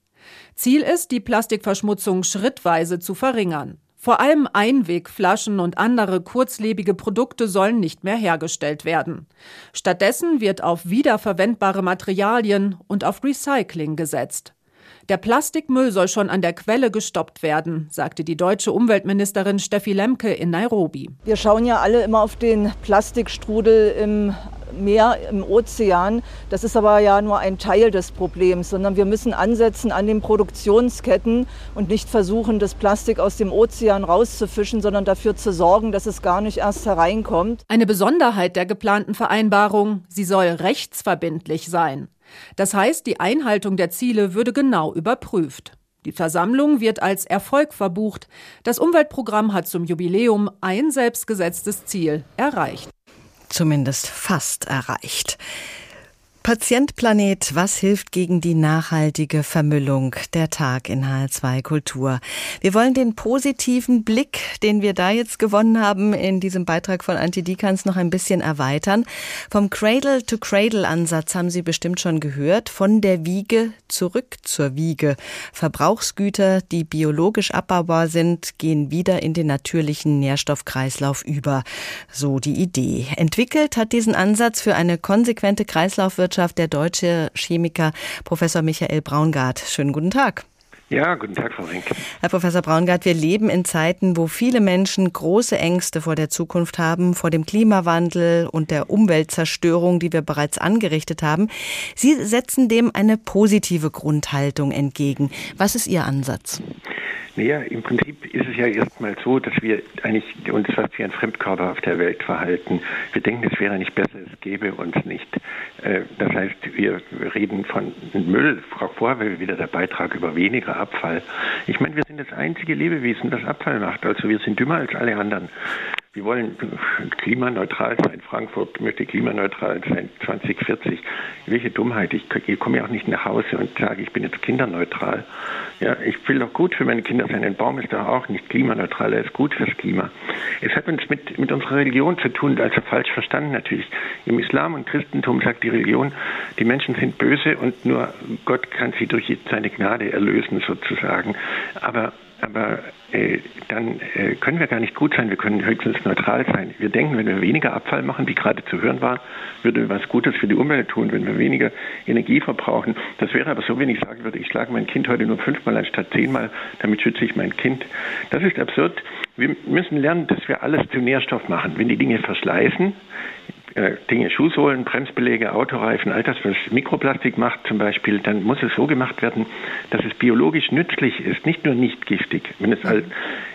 Ziel ist, die Plastikverschmutzung schrittweise zu verringern. Vor allem Einwegflaschen und andere kurzlebige Produkte sollen nicht mehr hergestellt werden. Stattdessen wird auf wiederverwendbare Materialien und auf Recycling gesetzt. Der Plastikmüll soll schon an der Quelle gestoppt werden, sagte die deutsche Umweltministerin Steffi Lemke in Nairobi. Wir schauen ja alle immer auf den Plastikstrudel im Meer, im Ozean. Das ist aber ja nur ein Teil des Problems, sondern wir müssen ansetzen an den Produktionsketten und nicht versuchen, das Plastik aus dem Ozean rauszufischen, sondern dafür zu sorgen, dass es gar nicht erst hereinkommt. Eine Besonderheit der geplanten Vereinbarung, sie soll rechtsverbindlich sein. Das heißt, die Einhaltung der Ziele würde genau überprüft. Die Versammlung wird als Erfolg verbucht. Das Umweltprogramm hat zum Jubiläum ein selbstgesetztes Ziel erreicht. Zumindest fast erreicht. Patientplanet, was hilft gegen die nachhaltige Vermüllung? Der Tag in HR2 Kultur. Wir wollen den positiven Blick, den wir da jetzt gewonnen haben, in diesem Beitrag von Antidikans noch ein bisschen erweitern. Vom Cradle-to-Cradle-Ansatz haben Sie bestimmt schon gehört. Von der Wiege zurück zur Wiege. Verbrauchsgüter, die biologisch abbaubar sind, gehen wieder in den natürlichen Nährstoffkreislauf über. So die Idee. Entwickelt hat diesen Ansatz für eine konsequente Kreislaufwirtschaft Wirtschaft der deutsche Chemiker Professor Michael Braungart. Schönen guten Tag. Ja, guten Tag, Frau Rink. Herr Professor Braungart, wir leben in Zeiten, wo viele Menschen große Ängste vor der Zukunft haben, vor dem Klimawandel und der Umweltzerstörung, die wir bereits angerichtet haben. Sie setzen dem eine positive Grundhaltung entgegen. Was ist Ihr Ansatz? Naja, im Prinzip ist es ja erstmal so, dass wir eigentlich uns fast wie ein Fremdkörper auf der Welt verhalten. Wir denken, es wäre nicht besser, es gäbe uns nicht. Äh, das heißt, wir reden von Müll. Frau Vorwell, wieder der Beitrag über weniger Abfall. Ich meine, wir sind das einzige Lebewesen, das Abfall macht. Also wir sind dümmer als alle anderen. Wir wollen klimaneutral sein. Frankfurt möchte klimaneutral sein 2040. Welche Dummheit. Ich, ich komme ja auch nicht nach Hause und sage, ich bin jetzt kinderneutral. Ja, ich will doch gut für meine Kinder sein. Ein Baum ist doch auch nicht klimaneutral, er ist gut fürs Klima. Es hat uns mit, mit unserer Religion zu tun, also falsch verstanden natürlich. Im Islam und Christentum sagt die Religion, die Menschen sind böse und nur Gott kann sie durch seine Gnade erlösen sozusagen. Aber aber äh, dann äh, können wir gar nicht gut sein, wir können höchstens neutral sein. Wir denken, wenn wir weniger Abfall machen, wie gerade zu hören war, würde wir was Gutes für die Umwelt tun, wenn wir weniger Energie verbrauchen. Das wäre aber so, wenn ich sagen würde, ich schlage mein Kind heute nur fünfmal anstatt zehnmal, damit schütze ich mein Kind. Das ist absurd. Wir müssen lernen, dass wir alles zu Nährstoff machen. Wenn die Dinge verschleißen, Dinge, Schuhsohlen, Bremsbeläge, Autoreifen, all das, was Mikroplastik macht zum Beispiel, dann muss es so gemacht werden, dass es biologisch nützlich ist, nicht nur nicht giftig. Wenn es, halt,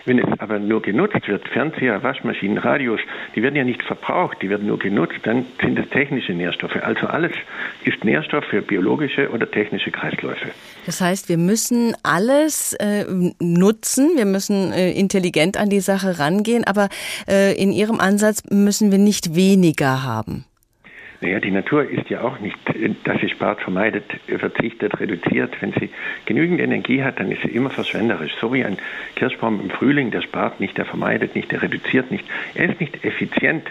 wenn es aber nur genutzt wird, Fernseher, Waschmaschinen, Radios, die werden ja nicht verbraucht, die werden nur genutzt, dann sind es technische Nährstoffe. Also alles ist Nährstoff für biologische oder technische Kreisläufe. Das heißt, wir müssen alles äh, nutzen, wir müssen äh, intelligent an die Sache rangehen, aber äh, in Ihrem Ansatz müssen wir nicht weniger haben. Naja, die Natur ist ja auch nicht, dass sie spart, vermeidet, verzichtet, reduziert. Wenn sie genügend Energie hat, dann ist sie immer verschwenderisch. So wie ein Kirschbaum im Frühling, der spart nicht, der vermeidet nicht, der reduziert nicht. Er ist nicht effizient,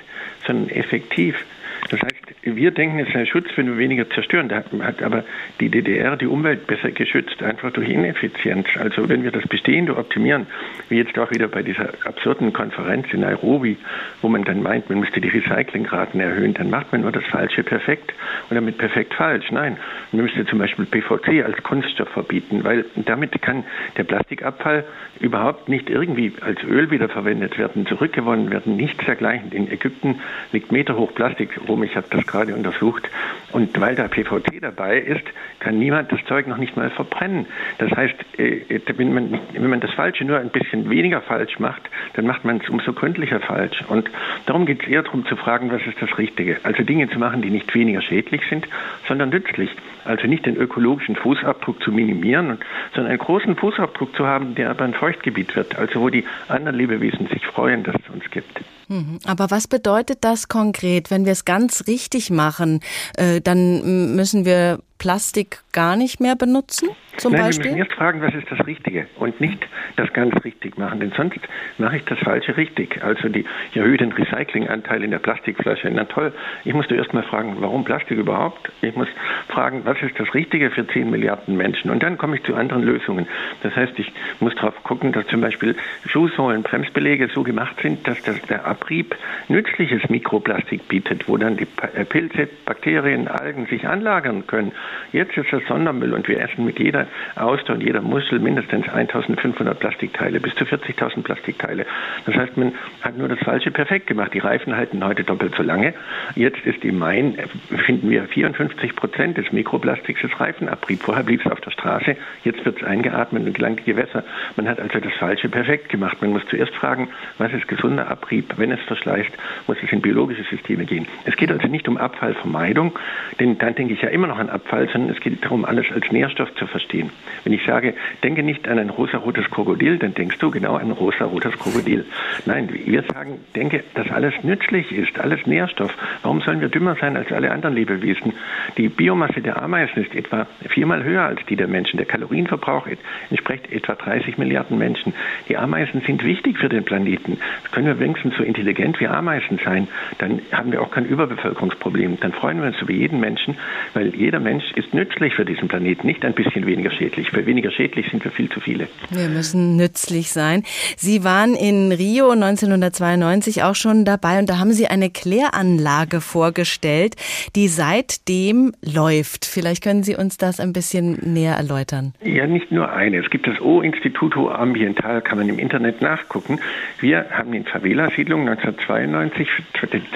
sondern effektiv. Das heißt, wir denken, es sei Schutz, wenn wir weniger zerstören. Da hat aber die DDR die Umwelt besser geschützt, einfach durch Ineffizienz. Also wenn wir das Bestehende optimieren, wie jetzt auch wieder bei dieser absurden Konferenz in Nairobi, wo man dann meint, man müsste die Recyclingraten erhöhen, dann macht man nur das Falsche perfekt und damit perfekt falsch. Nein, man müsste zum Beispiel PVC als Kunststoff verbieten, weil damit kann der Plastikabfall überhaupt nicht irgendwie als Öl wiederverwendet werden, zurückgewonnen werden, nichts dergleichen. In Ägypten liegt meterhoch Plastik rum. Ich habe das gerade untersucht. Und weil da PVC dabei ist, kann niemand das Zeug noch nicht mal verbrennen. Das heißt, äh, wenn man, wenn man das Falsche nur ein bisschen weniger falsch macht, dann macht man es umso gründlicher falsch. Und darum geht es eher darum zu fragen, was ist das Richtige? Also Dinge zu machen, die nicht weniger schädlich sind, sondern nützlich. Also nicht den ökologischen Fußabdruck zu minimieren, sondern einen großen Fußabdruck zu haben, der aber ein Feuchtgebiet wird. Also wo die anderen Lebewesen sich freuen, dass es uns gibt. Mhm. Aber was bedeutet das konkret, wenn wir es ganz richtig machen? Äh, dann müssen wir Plastik gar nicht mehr benutzen, zum Nein, Beispiel? wir müssen erst fragen, was ist das Richtige und nicht das ganz richtig machen, denn sonst mache ich das Falsche richtig. Also die, ich erhöhe den Recyclinganteil in der Plastikflasche. Na toll, ich musste erst mal fragen, warum Plastik überhaupt? Ich muss fragen, was ist das Richtige für 10 Milliarden Menschen? Und dann komme ich zu anderen Lösungen. Das heißt, ich muss darauf gucken, dass zum Beispiel Schuhsohlen, Bremsbeläge so gemacht sind, dass das, der Abrieb nützliches Mikroplastik bietet, wo dann die äh, Pilze, Bakterien, Algen sich anlagern können. Jetzt ist das Sondermüll und wir essen mit jeder Auster und jeder Muschel mindestens 1500 Plastikteile, bis zu 40.000 Plastikteile. Das heißt, man hat nur das Falsche perfekt gemacht. Die Reifen halten heute doppelt so lange. Jetzt ist im Main, finden wir 54 Prozent des Mikroplastiks des Reifenabrieb. Vorher blieb es auf der Straße, jetzt wird es eingeatmet und gelangt die Gewässer. Man hat also das Falsche perfekt gemacht. Man muss zuerst fragen, was ist gesunder Abrieb? Wenn es verschleißt, muss es in biologische Systeme gehen. Es geht also nicht um Abfallvermeidung, denn dann denke ich ja immer noch an Abfall, sondern es geht darum, alles als Nährstoff zu verstehen. Wenn ich sage, denke nicht an ein rosarotes Krokodil, dann denkst du genau an ein rosarotes Krokodil. Nein, wir sagen, denke, dass alles nützlich ist, alles Nährstoff. Warum sollen wir dümmer sein als alle anderen Lebewesen? Die Biomasse der Ameisen ist etwa viermal höher als die der Menschen. Der Kalorienverbrauch entspricht etwa 30 Milliarden Menschen. Die Ameisen sind wichtig für den Planeten. Können wir wenigstens so intelligent wie Ameisen sein, dann haben wir auch kein Überbevölkerungsproblem. Dann freuen wir uns über jeden Menschen, weil jeder Mensch ist nützlich für diesen Planeten, nicht ein bisschen weniger schädlich. Für weniger schädlich sind wir viel zu viele. Wir müssen nützlich sein. Sie waren in Rio 1992 auch schon dabei und da haben Sie eine Kläranlage vorgestellt, die seitdem läuft. Vielleicht können Sie uns das ein bisschen näher erläutern. Ja, nicht nur eine. Es gibt das O-Instituto Ambiental, kann man im Internet nachgucken. Wir haben in Favela-Siedlung 1992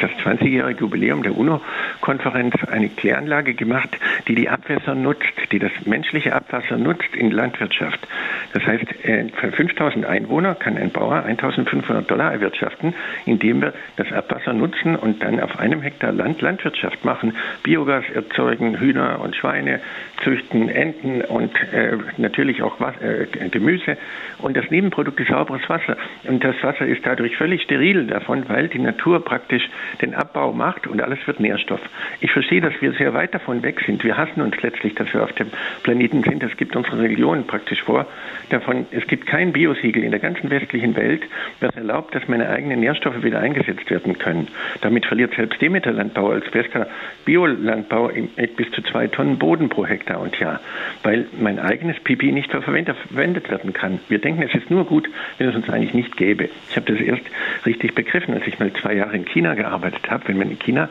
das 20-jährige Jubiläum der UNO-Konferenz eine Kläranlage gemacht, die die Abwässer nutzt, die das menschliche Abwasser nutzt in Landwirtschaft. Das heißt, äh, für 5000 Einwohner kann ein Bauer 1500 Dollar erwirtschaften, indem wir das Abwasser nutzen und dann auf einem Hektar Land Landwirtschaft machen, Biogas erzeugen, Hühner und Schweine züchten, Enten und äh, natürlich auch was, äh, Gemüse. Und das Nebenprodukt ist sauberes Wasser. Und das Wasser ist dadurch völlig steril davon, weil die Natur praktisch den Abbau macht und alles wird Nährstoff. Ich verstehe, dass wir sehr weit davon weg sind. Wir befassen uns letztlich, dass wir auf dem Planeten sind. Das gibt unsere Religion praktisch vor. Davon, es gibt kein Biosiegel in der ganzen westlichen Welt, das erlaubt, dass meine eigenen Nährstoffe wieder eingesetzt werden können. Damit verliert selbst Demeter-Landbau als bester Biolandbau bis zu zwei Tonnen Boden pro Hektar und Jahr, weil mein eigenes Pipi nicht verwendet werden kann. Wir denken, es ist nur gut, wenn es uns eigentlich nicht gäbe. Ich habe das erst richtig begriffen, als ich mal zwei Jahre in China gearbeitet habe. Wenn man in China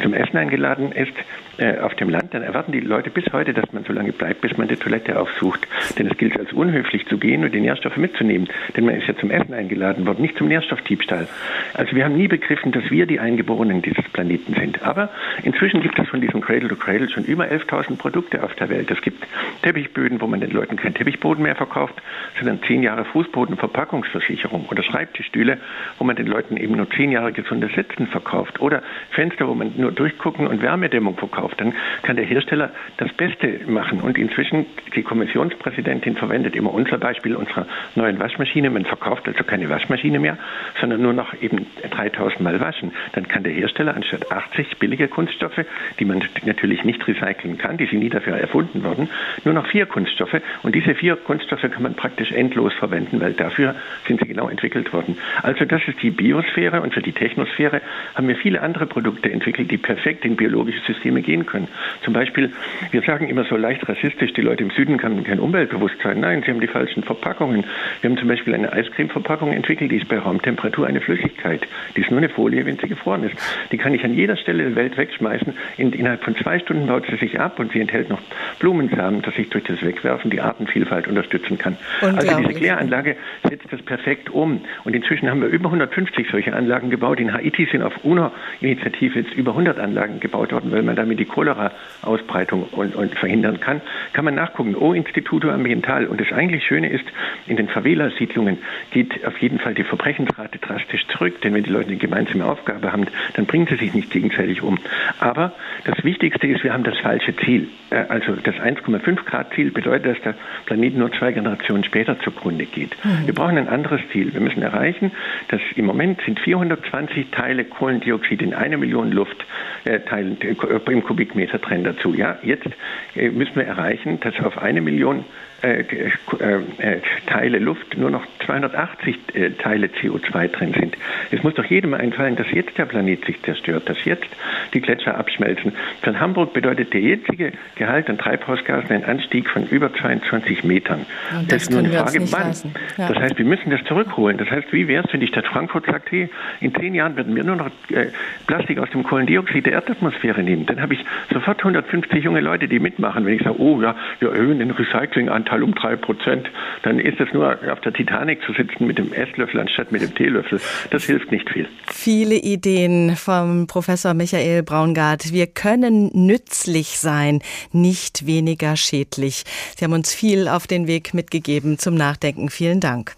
zum Essen eingeladen ist, äh, auf dem Land, dann erwarten die Leute bis heute, dass man so lange bleibt, bis man die Toilette aufsucht. Denn es gilt als unhöflich zu gehen und die Nährstoffe mitzunehmen. Denn man ist ja zum Essen eingeladen worden, nicht zum Nährstoffdiebstahl. Also wir haben nie begriffen, dass wir die Eingeborenen dieses Planeten sind. Aber inzwischen gibt es von diesem Cradle to Cradle schon über 11.000 Produkte auf der Welt. Es gibt Teppichböden, wo man den Leuten keinen Teppichboden mehr verkauft, sondern zehn Jahre Fußbodenverpackungsversicherung oder Schreibtischstühle, wo man den Leuten eben nur zehn Jahre gesundes Sitzen verkauft oder Fenster, wo man nur durchgucken und Wärmedämmung verkauft. Dann kann der Hersteller das Beste machen. Und inzwischen, die Kommissionspräsidentin verwendet immer unser Beispiel unserer neuen Waschmaschine. Man verkauft also keine Waschmaschine mehr, sondern nur noch eben 3000 Mal waschen. Dann kann der Hersteller anstatt 80 billige Kunststoffe, die man natürlich nicht recyceln kann, die sind nie dafür erfunden worden, nur noch vier Kunststoffe. Und diese vier Kunststoffe kann man praktisch endlos verwenden, weil dafür sind sie genau entwickelt worden. Also das ist die Biosphäre und für die Technosphäre haben wir viele andere Produkte entwickelt, die perfekt in biologische Systeme gehen können. Zum Beispiel, wir sagen immer so leicht rassistisch, die Leute im Süden haben kein Umweltbewusstsein. Nein, sie haben die falschen Verpackungen. Wir haben zum Beispiel eine Eiscremeverpackung entwickelt, die ist bei Raumtemperatur eine Flüssigkeit. Die ist nur eine Folie, wenn sie gefroren ist. Die kann ich an jeder Stelle der Welt wegschmeißen. In, innerhalb von zwei Stunden baut sie sich ab und sie enthält noch Blumensamen, dass ich durch das Wegwerfen die Artenvielfalt unterstützen kann. Also diese Kläranlage setzt das perfekt um. Und inzwischen haben wir über 150 solche Anlagen gebaut. In Haiti sind auf UNO-Initiative jetzt über 100 Anlagen gebaut worden, weil man damit die Cholera-Ausbreitung und, und verhindern kann. Kann man nachgucken. O-Instituto Ambiental. Und das eigentlich Schöne ist, in den Favela-Siedlungen geht auf jeden Fall die Verbrechensrate drastisch zurück. Denn wenn die Leute eine gemeinsame Aufgabe haben, dann bringen sie sich nicht gegenseitig um. Aber das Wichtigste ist, wir haben das falsche Ziel. Äh, also das 1,5 Grad Ziel bedeutet, dass der Planet nur zwei Generationen später zugrunde geht. Mhm. Wir brauchen ein anderes Ziel. Wir müssen erreichen, dass im Moment sind 420 Teile Kohlendioxid in eine Million Luftteilen äh, im Kubikmeter drin dazu. Ja, jetzt äh, müssen wir erreichen, dass auf eine Million äh, äh, äh, Teile Luft nur noch 280 äh, Teile CO2 drin sind. Es muss doch jedem einfallen, dass jetzt der Planet sich zerstört, dass jetzt die Gletscher abschmelzen. Für Hamburg bedeutet der jetzige Gehalt an Treibhausgasen ein Anstieg von über 22 Metern. Und das, das ist nur eine Frage, wann. Ja. Das heißt, wir müssen das zurückholen. Das heißt, wie wäre es, wenn die Stadt Frankfurt sagt, hey, in zehn Jahren werden wir nur noch äh, Plastik aus dem Kohlendioxid der Erdatmosphäre nehmen. Dann habe ich sofort 150 junge Leute, die mitmachen. Wenn ich sage, oh ja, wir erhöhen den Recyclinganteil Anteil um drei Prozent, dann ist es nur auf der Titanic zu sitzen mit dem Esslöffel anstatt mit dem Teelöffel. Das hilft nicht viel. Viele Ideen vom Professor Michael Braungart. Wir können nützlich sein, nicht weniger schädlich. Sie haben uns viel auf den Weg mitgegeben zum Nachdenken. Vielen Dank.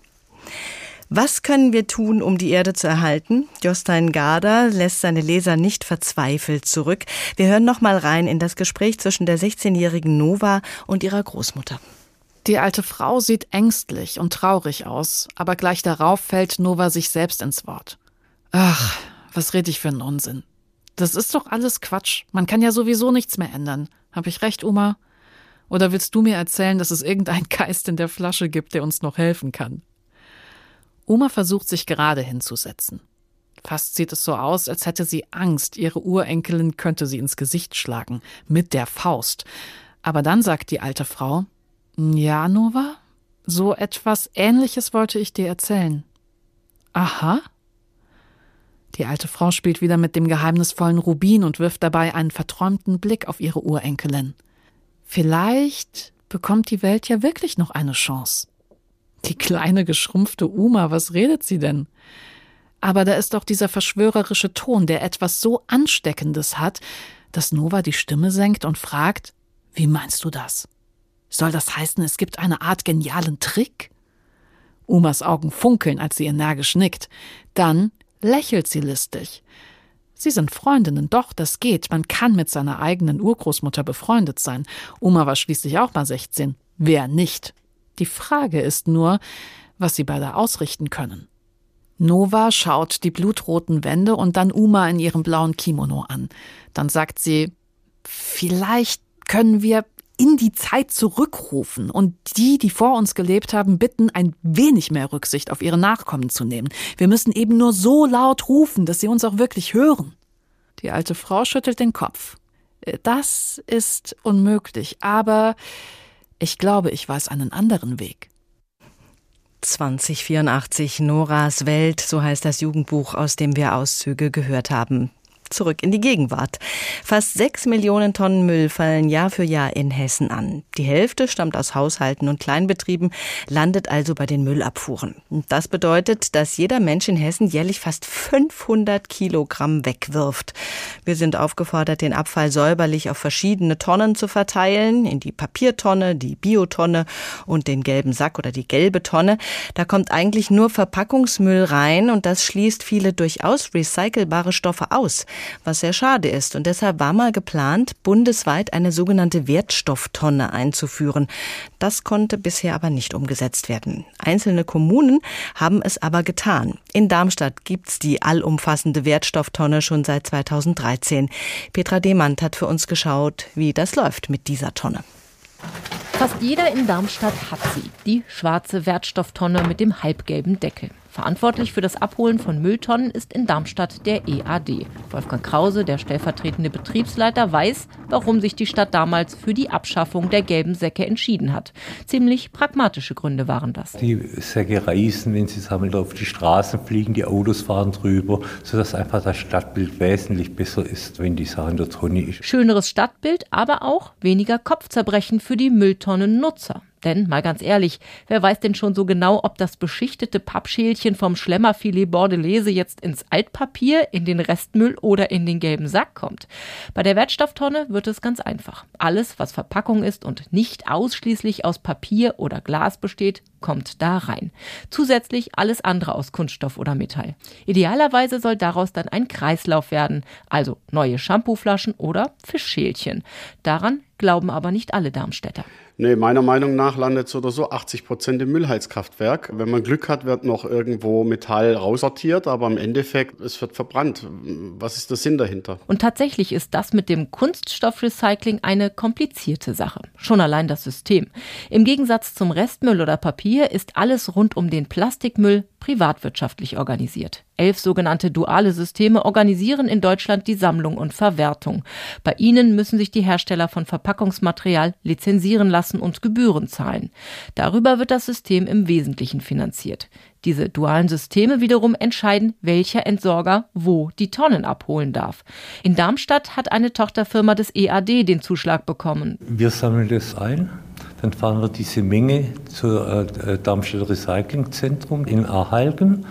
Was können wir tun, um die Erde zu erhalten? Jostein Garder lässt seine Leser nicht verzweifelt zurück. Wir hören noch mal rein in das Gespräch zwischen der 16-jährigen Nova und ihrer Großmutter. Die alte Frau sieht ängstlich und traurig aus, aber gleich darauf fällt Nova sich selbst ins Wort. Ach, was red ich für einen Unsinn? Das ist doch alles Quatsch. Man kann ja sowieso nichts mehr ändern. Hab ich recht, Oma? Oder willst du mir erzählen, dass es irgendeinen Geist in der Flasche gibt, der uns noch helfen kann? Oma versucht sich gerade hinzusetzen. Fast sieht es so aus, als hätte sie Angst, ihre Urenkelin könnte sie ins Gesicht schlagen, mit der Faust. Aber dann sagt die alte Frau, ja, Nova? So etwas Ähnliches wollte ich dir erzählen. Aha? Die alte Frau spielt wieder mit dem geheimnisvollen Rubin und wirft dabei einen verträumten Blick auf ihre Urenkelin. Vielleicht bekommt die Welt ja wirklich noch eine Chance. Die kleine geschrumpfte Uma, was redet sie denn? Aber da ist doch dieser verschwörerische Ton, der etwas so Ansteckendes hat, dass Nova die Stimme senkt und fragt, wie meinst du das? Soll das heißen, es gibt eine Art genialen Trick? Umas Augen funkeln, als sie energisch nickt. Dann lächelt sie listig. Sie sind Freundinnen, doch, das geht. Man kann mit seiner eigenen Urgroßmutter befreundet sein. Uma war schließlich auch mal 16. Wer nicht? Die Frage ist nur, was sie beide ausrichten können. Nova schaut die blutroten Wände und dann Uma in ihrem blauen Kimono an. Dann sagt sie, vielleicht können wir in die Zeit zurückrufen und die, die vor uns gelebt haben, bitten, ein wenig mehr Rücksicht auf ihre Nachkommen zu nehmen. Wir müssen eben nur so laut rufen, dass sie uns auch wirklich hören. Die alte Frau schüttelt den Kopf. Das ist unmöglich, aber ich glaube, ich weiß einen anderen Weg. 2084 Noras Welt, so heißt das Jugendbuch, aus dem wir Auszüge gehört haben zurück in die Gegenwart. Fast sechs Millionen Tonnen Müll fallen Jahr für Jahr in Hessen an. Die Hälfte stammt aus Haushalten und Kleinbetrieben, landet also bei den Müllabfuhren. Das bedeutet, dass jeder Mensch in Hessen jährlich fast 500 Kilogramm wegwirft. Wir sind aufgefordert, den Abfall säuberlich auf verschiedene Tonnen zu verteilen, in die Papiertonne, die Biotonne und den gelben Sack oder die gelbe Tonne. Da kommt eigentlich nur Verpackungsmüll rein und das schließt viele durchaus recycelbare Stoffe aus was sehr schade ist. Und deshalb war mal geplant, bundesweit eine sogenannte Wertstofftonne einzuführen. Das konnte bisher aber nicht umgesetzt werden. Einzelne Kommunen haben es aber getan. In Darmstadt gibt's die allumfassende Wertstofftonne schon seit 2013. Petra Demand hat für uns geschaut, wie das läuft mit dieser Tonne. Fast jeder in Darmstadt hat sie, die schwarze Wertstofftonne mit dem halbgelben Deckel. Verantwortlich für das Abholen von Mülltonnen ist in Darmstadt der EAD. Wolfgang Krause, der stellvertretende Betriebsleiter, weiß, warum sich die Stadt damals für die Abschaffung der gelben Säcke entschieden hat. Ziemlich pragmatische Gründe waren das. Die Säcke reißen, wenn sie sammeln, auf die Straßen fliegen, die Autos fahren drüber, sodass einfach das Stadtbild wesentlich besser ist, wenn die Sache in der Tonne ist. Schöneres Stadtbild, aber auch weniger Kopfzerbrechen für die Mülltonnennutzer. Denn, mal ganz ehrlich, wer weiß denn schon so genau, ob das beschichtete Pappschälchen vom Schlemmerfilet Bordelaise jetzt ins Altpapier, in den Restmüll oder in den gelben Sack kommt? Bei der Wertstofftonne wird es ganz einfach. Alles, was Verpackung ist und nicht ausschließlich aus Papier oder Glas besteht, kommt da rein. Zusätzlich alles andere aus Kunststoff oder Metall. Idealerweise soll daraus dann ein Kreislauf werden, also neue Shampooflaschen oder Fischschälchen. Daran glauben aber nicht alle Darmstädter. Nee, meiner Meinung nach landet so oder so 80 Prozent im Müllheizkraftwerk. Wenn man Glück hat, wird noch irgendwo Metall raussortiert, aber im Endeffekt, es wird verbrannt. Was ist der Sinn dahinter? Und tatsächlich ist das mit dem Kunststoffrecycling eine komplizierte Sache. Schon allein das System. Im Gegensatz zum Restmüll oder Papier ist alles rund um den Plastikmüll privatwirtschaftlich organisiert. Elf sogenannte duale Systeme organisieren in Deutschland die Sammlung und Verwertung. Bei ihnen müssen sich die Hersteller von Verpackungsmaterial lizenzieren lassen und Gebühren zahlen. Darüber wird das System im Wesentlichen finanziert. Diese dualen Systeme wiederum entscheiden, welcher Entsorger wo die Tonnen abholen darf. In Darmstadt hat eine Tochterfirma des EAD den Zuschlag bekommen. Wir sammeln das ein, dann fahren wir diese Menge zur äh, Darmstädter Recyclingzentrum in Ahalgen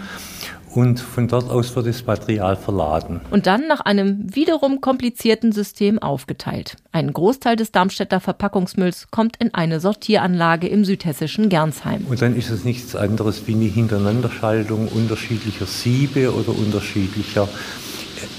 und von dort aus wird das Material verladen. Und dann nach einem wiederum komplizierten System aufgeteilt. Ein Großteil des Darmstädter Verpackungsmülls kommt in eine Sortieranlage im südhessischen Gernsheim. Und dann ist es nichts anderes wie eine Hintereinanderschaltung unterschiedlicher Siebe oder unterschiedlicher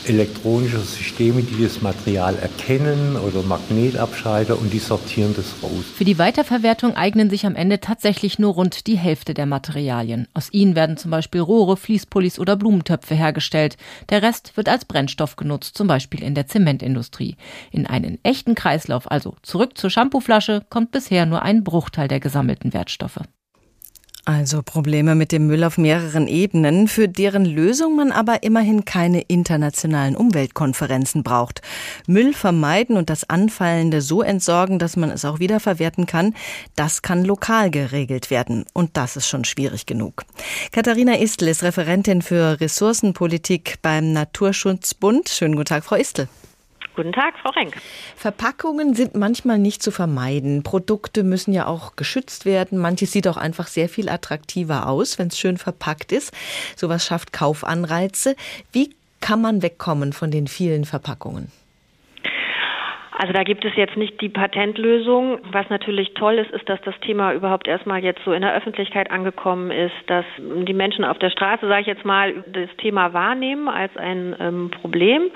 elektronische Systeme, die das Material erkennen oder Magnetabscheider und die sortieren das raus. Für die Weiterverwertung eignen sich am Ende tatsächlich nur rund die Hälfte der Materialien. Aus ihnen werden zum Beispiel Rohre, Fließpullis oder Blumentöpfe hergestellt. Der Rest wird als Brennstoff genutzt, zum Beispiel in der Zementindustrie. In einen echten Kreislauf, also zurück zur Shampooflasche, kommt bisher nur ein Bruchteil der gesammelten Wertstoffe. Also Probleme mit dem Müll auf mehreren Ebenen, für deren Lösung man aber immerhin keine internationalen Umweltkonferenzen braucht. Müll vermeiden und das Anfallende so entsorgen, dass man es auch wiederverwerten kann, das kann lokal geregelt werden. Und das ist schon schwierig genug. Katharina Istl ist Referentin für Ressourcenpolitik beim Naturschutzbund. Schönen guten Tag, Frau Istl. Guten Tag, Frau Renk. Verpackungen sind manchmal nicht zu vermeiden. Produkte müssen ja auch geschützt werden. Manches sieht auch einfach sehr viel attraktiver aus, wenn es schön verpackt ist. Sowas schafft Kaufanreize. Wie kann man wegkommen von den vielen Verpackungen? Also da gibt es jetzt nicht die Patentlösung. Was natürlich toll ist, ist, dass das Thema überhaupt erstmal jetzt so in der Öffentlichkeit angekommen ist, dass die Menschen auf der Straße, sage ich jetzt mal, das Thema wahrnehmen als ein ähm, Problem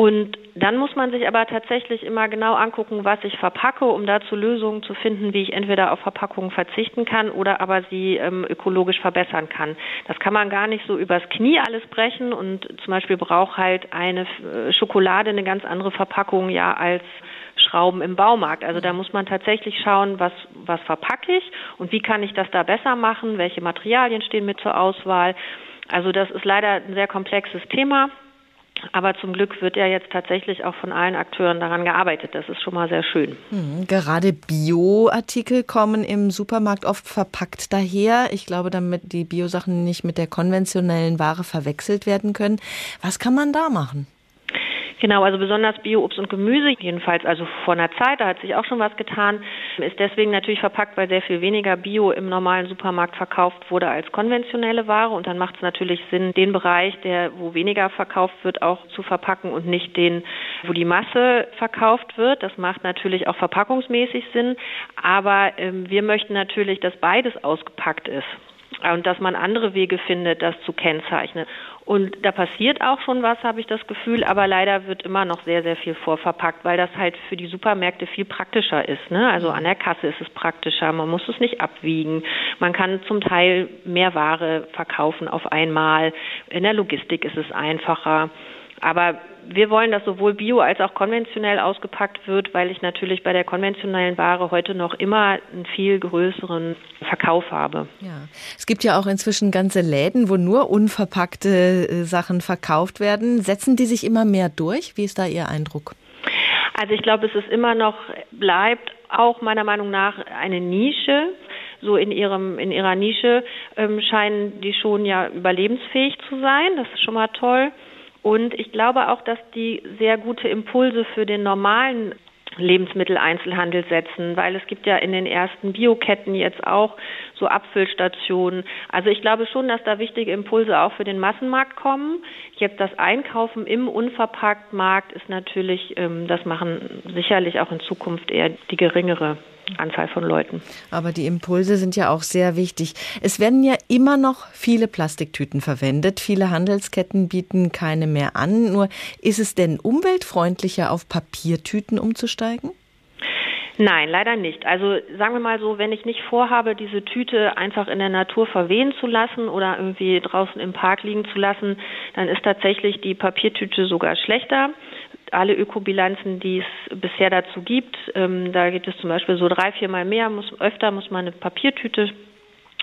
und dann muss man sich aber tatsächlich immer genau angucken, was ich verpacke, um dazu Lösungen zu finden, wie ich entweder auf Verpackungen verzichten kann oder aber sie ähm, ökologisch verbessern kann. Das kann man gar nicht so übers Knie alles brechen und zum Beispiel braucht halt eine äh, Schokolade eine ganz andere Verpackung ja als Schrauben im Baumarkt. Also da muss man tatsächlich schauen, was, was verpacke ich und wie kann ich das da besser machen, welche Materialien stehen mit zur Auswahl. Also das ist leider ein sehr komplexes Thema. Aber zum Glück wird ja jetzt tatsächlich auch von allen Akteuren daran gearbeitet. Das ist schon mal sehr schön. Hm, gerade Bio-Artikel kommen im Supermarkt oft verpackt daher. Ich glaube, damit die Biosachen nicht mit der konventionellen Ware verwechselt werden können. Was kann man da machen? Genau, also besonders Bio-Obst und Gemüse, jedenfalls also vor einer Zeit, da hat sich auch schon was getan, ist deswegen natürlich verpackt, weil sehr viel weniger Bio im normalen Supermarkt verkauft wurde als konventionelle Ware. Und dann macht es natürlich Sinn, den Bereich, der wo weniger verkauft wird, auch zu verpacken und nicht den, wo die Masse verkauft wird. Das macht natürlich auch verpackungsmäßig Sinn, aber ähm, wir möchten natürlich, dass beides ausgepackt ist und dass man andere Wege findet, das zu kennzeichnen. Und da passiert auch schon was, habe ich das Gefühl, aber leider wird immer noch sehr, sehr viel vorverpackt, weil das halt für die Supermärkte viel praktischer ist. Ne? Also an der Kasse ist es praktischer, man muss es nicht abwiegen, man kann zum Teil mehr Ware verkaufen auf einmal, in der Logistik ist es einfacher. Aber wir wollen, dass sowohl bio als auch konventionell ausgepackt wird, weil ich natürlich bei der konventionellen Ware heute noch immer einen viel größeren Verkauf habe. Ja. Es gibt ja auch inzwischen ganze Läden, wo nur unverpackte äh, Sachen verkauft werden. Setzen die sich immer mehr durch? Wie ist da Ihr Eindruck? Also ich glaube, es ist immer noch, bleibt auch meiner Meinung nach eine Nische so in ihrem in ihrer Nische ähm, scheinen die schon ja überlebensfähig zu sein. Das ist schon mal toll. Und ich glaube auch, dass die sehr gute Impulse für den normalen Lebensmitteleinzelhandel setzen, weil es gibt ja in den ersten Bioketten jetzt auch so Abfüllstationen. Also ich glaube schon, dass da wichtige Impulse auch für den Massenmarkt kommen. Jetzt das Einkaufen im Unverpacktmarkt ist natürlich, ähm, das machen sicherlich auch in Zukunft eher die geringere Anzahl von Leuten. Aber die Impulse sind ja auch sehr wichtig. Es werden ja immer noch viele Plastiktüten verwendet. Viele Handelsketten bieten keine mehr an. Nur ist es denn umweltfreundlicher, auf Papiertüten umzusteigen? Nein, leider nicht. Also sagen wir mal so, wenn ich nicht vorhabe, diese Tüte einfach in der Natur verwehen zu lassen oder irgendwie draußen im Park liegen zu lassen, dann ist tatsächlich die Papiertüte sogar schlechter alle Ökobilanzen, die es bisher dazu gibt. Ähm, da gibt es zum Beispiel so drei, viermal mehr, muss, öfter muss man eine Papiertüte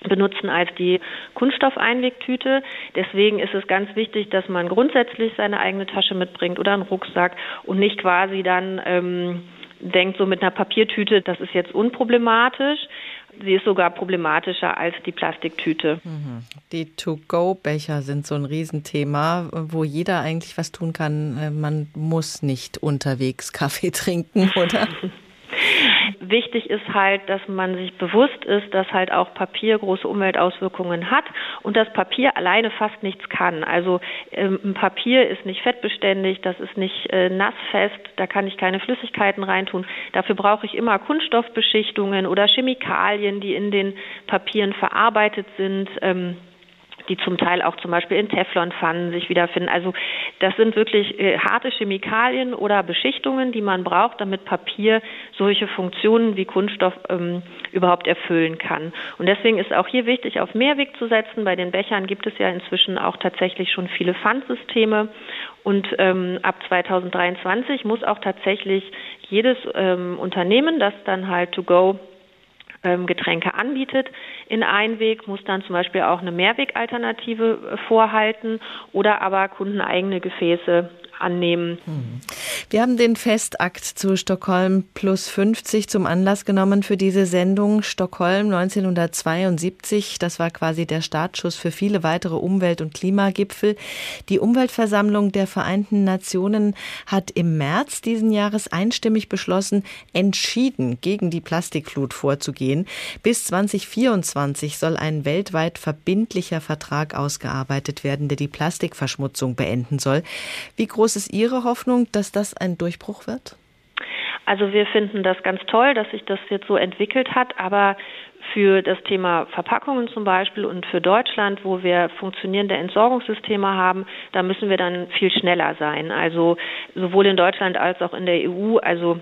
benutzen als die Kunststoffeinwegtüte. Deswegen ist es ganz wichtig, dass man grundsätzlich seine eigene Tasche mitbringt oder einen Rucksack und nicht quasi dann ähm, denkt, so mit einer Papiertüte, das ist jetzt unproblematisch. Sie ist sogar problematischer als die Plastiktüte. Mhm. Die To-Go-Becher sind so ein Riesenthema, wo jeder eigentlich was tun kann. Äh, man muss nicht unterwegs Kaffee trinken, oder? Wichtig ist halt, dass man sich bewusst ist, dass halt auch Papier große Umweltauswirkungen hat und dass Papier alleine fast nichts kann. Also ähm, Papier ist nicht fettbeständig, das ist nicht äh, nassfest, da kann ich keine Flüssigkeiten reintun. Dafür brauche ich immer Kunststoffbeschichtungen oder Chemikalien, die in den Papieren verarbeitet sind. Ähm, die zum Teil auch zum Beispiel in Teflonpfannen sich wiederfinden. Also das sind wirklich äh, harte Chemikalien oder Beschichtungen, die man braucht, damit Papier solche Funktionen wie Kunststoff ähm, überhaupt erfüllen kann. Und deswegen ist auch hier wichtig, auf Mehrweg zu setzen. Bei den Bechern gibt es ja inzwischen auch tatsächlich schon viele Pfandsysteme. Und ähm, ab 2023 muss auch tatsächlich jedes ähm, Unternehmen, das dann halt to go Getränke anbietet. In Einweg, muss dann zum Beispiel auch eine Mehrwegalternative äh, vorhalten oder aber kundeneigene Gefäße annehmen. Hm. Wir haben den Festakt zu Stockholm plus 50 zum Anlass genommen für diese Sendung. Stockholm 1972, das war quasi der Startschuss für viele weitere Umwelt- und Klimagipfel. Die Umweltversammlung der Vereinten Nationen hat im März diesen Jahres einstimmig beschlossen, entschieden gegen die Plastikflut vorzugehen. Bis 2024 soll ein weltweit verbindlicher Vertrag ausgearbeitet werden, der die Plastikverschmutzung beenden soll. Wie groß groß ist Ihre Hoffnung, dass das ein Durchbruch wird? Also wir finden das ganz toll, dass sich das jetzt so entwickelt hat, aber für das Thema Verpackungen zum Beispiel und für Deutschland, wo wir funktionierende Entsorgungssysteme haben, da müssen wir dann viel schneller sein. Also sowohl in Deutschland als auch in der EU. Also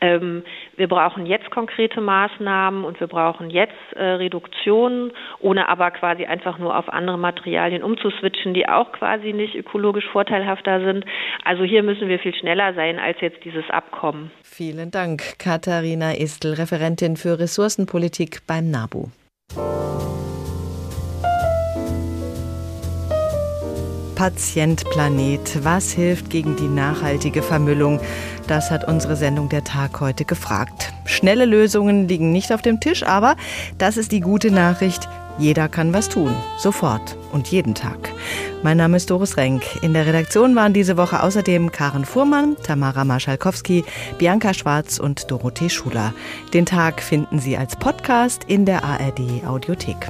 Ähm, wir brauchen jetzt konkrete Maßnahmen und wir brauchen jetzt äh, Reduktionen, ohne aber quasi einfach nur auf andere Materialien umzuswitchen, die auch quasi nicht ökologisch vorteilhafter sind. Also hier müssen wir viel schneller sein als jetzt dieses Abkommen. Vielen Dank, Katharina Istel, Referentin für Ressourcenpolitik beim NABU. Patient Planet. Was hilft gegen die nachhaltige Vermüllung? Das hat unsere Sendung der Tag heute gefragt. Schnelle Lösungen liegen nicht auf dem Tisch, aber das ist die gute Nachricht. Jeder kann was tun. Sofort und jeden Tag. Mein Name ist Doris Renk. In der Redaktion waren diese Woche außerdem Karen Fuhrmann, Tamara Marschalkowski, Bianca Schwarz und Dorothee Schuler. Den Tag finden Sie als Podcast in der ARD Audiothek.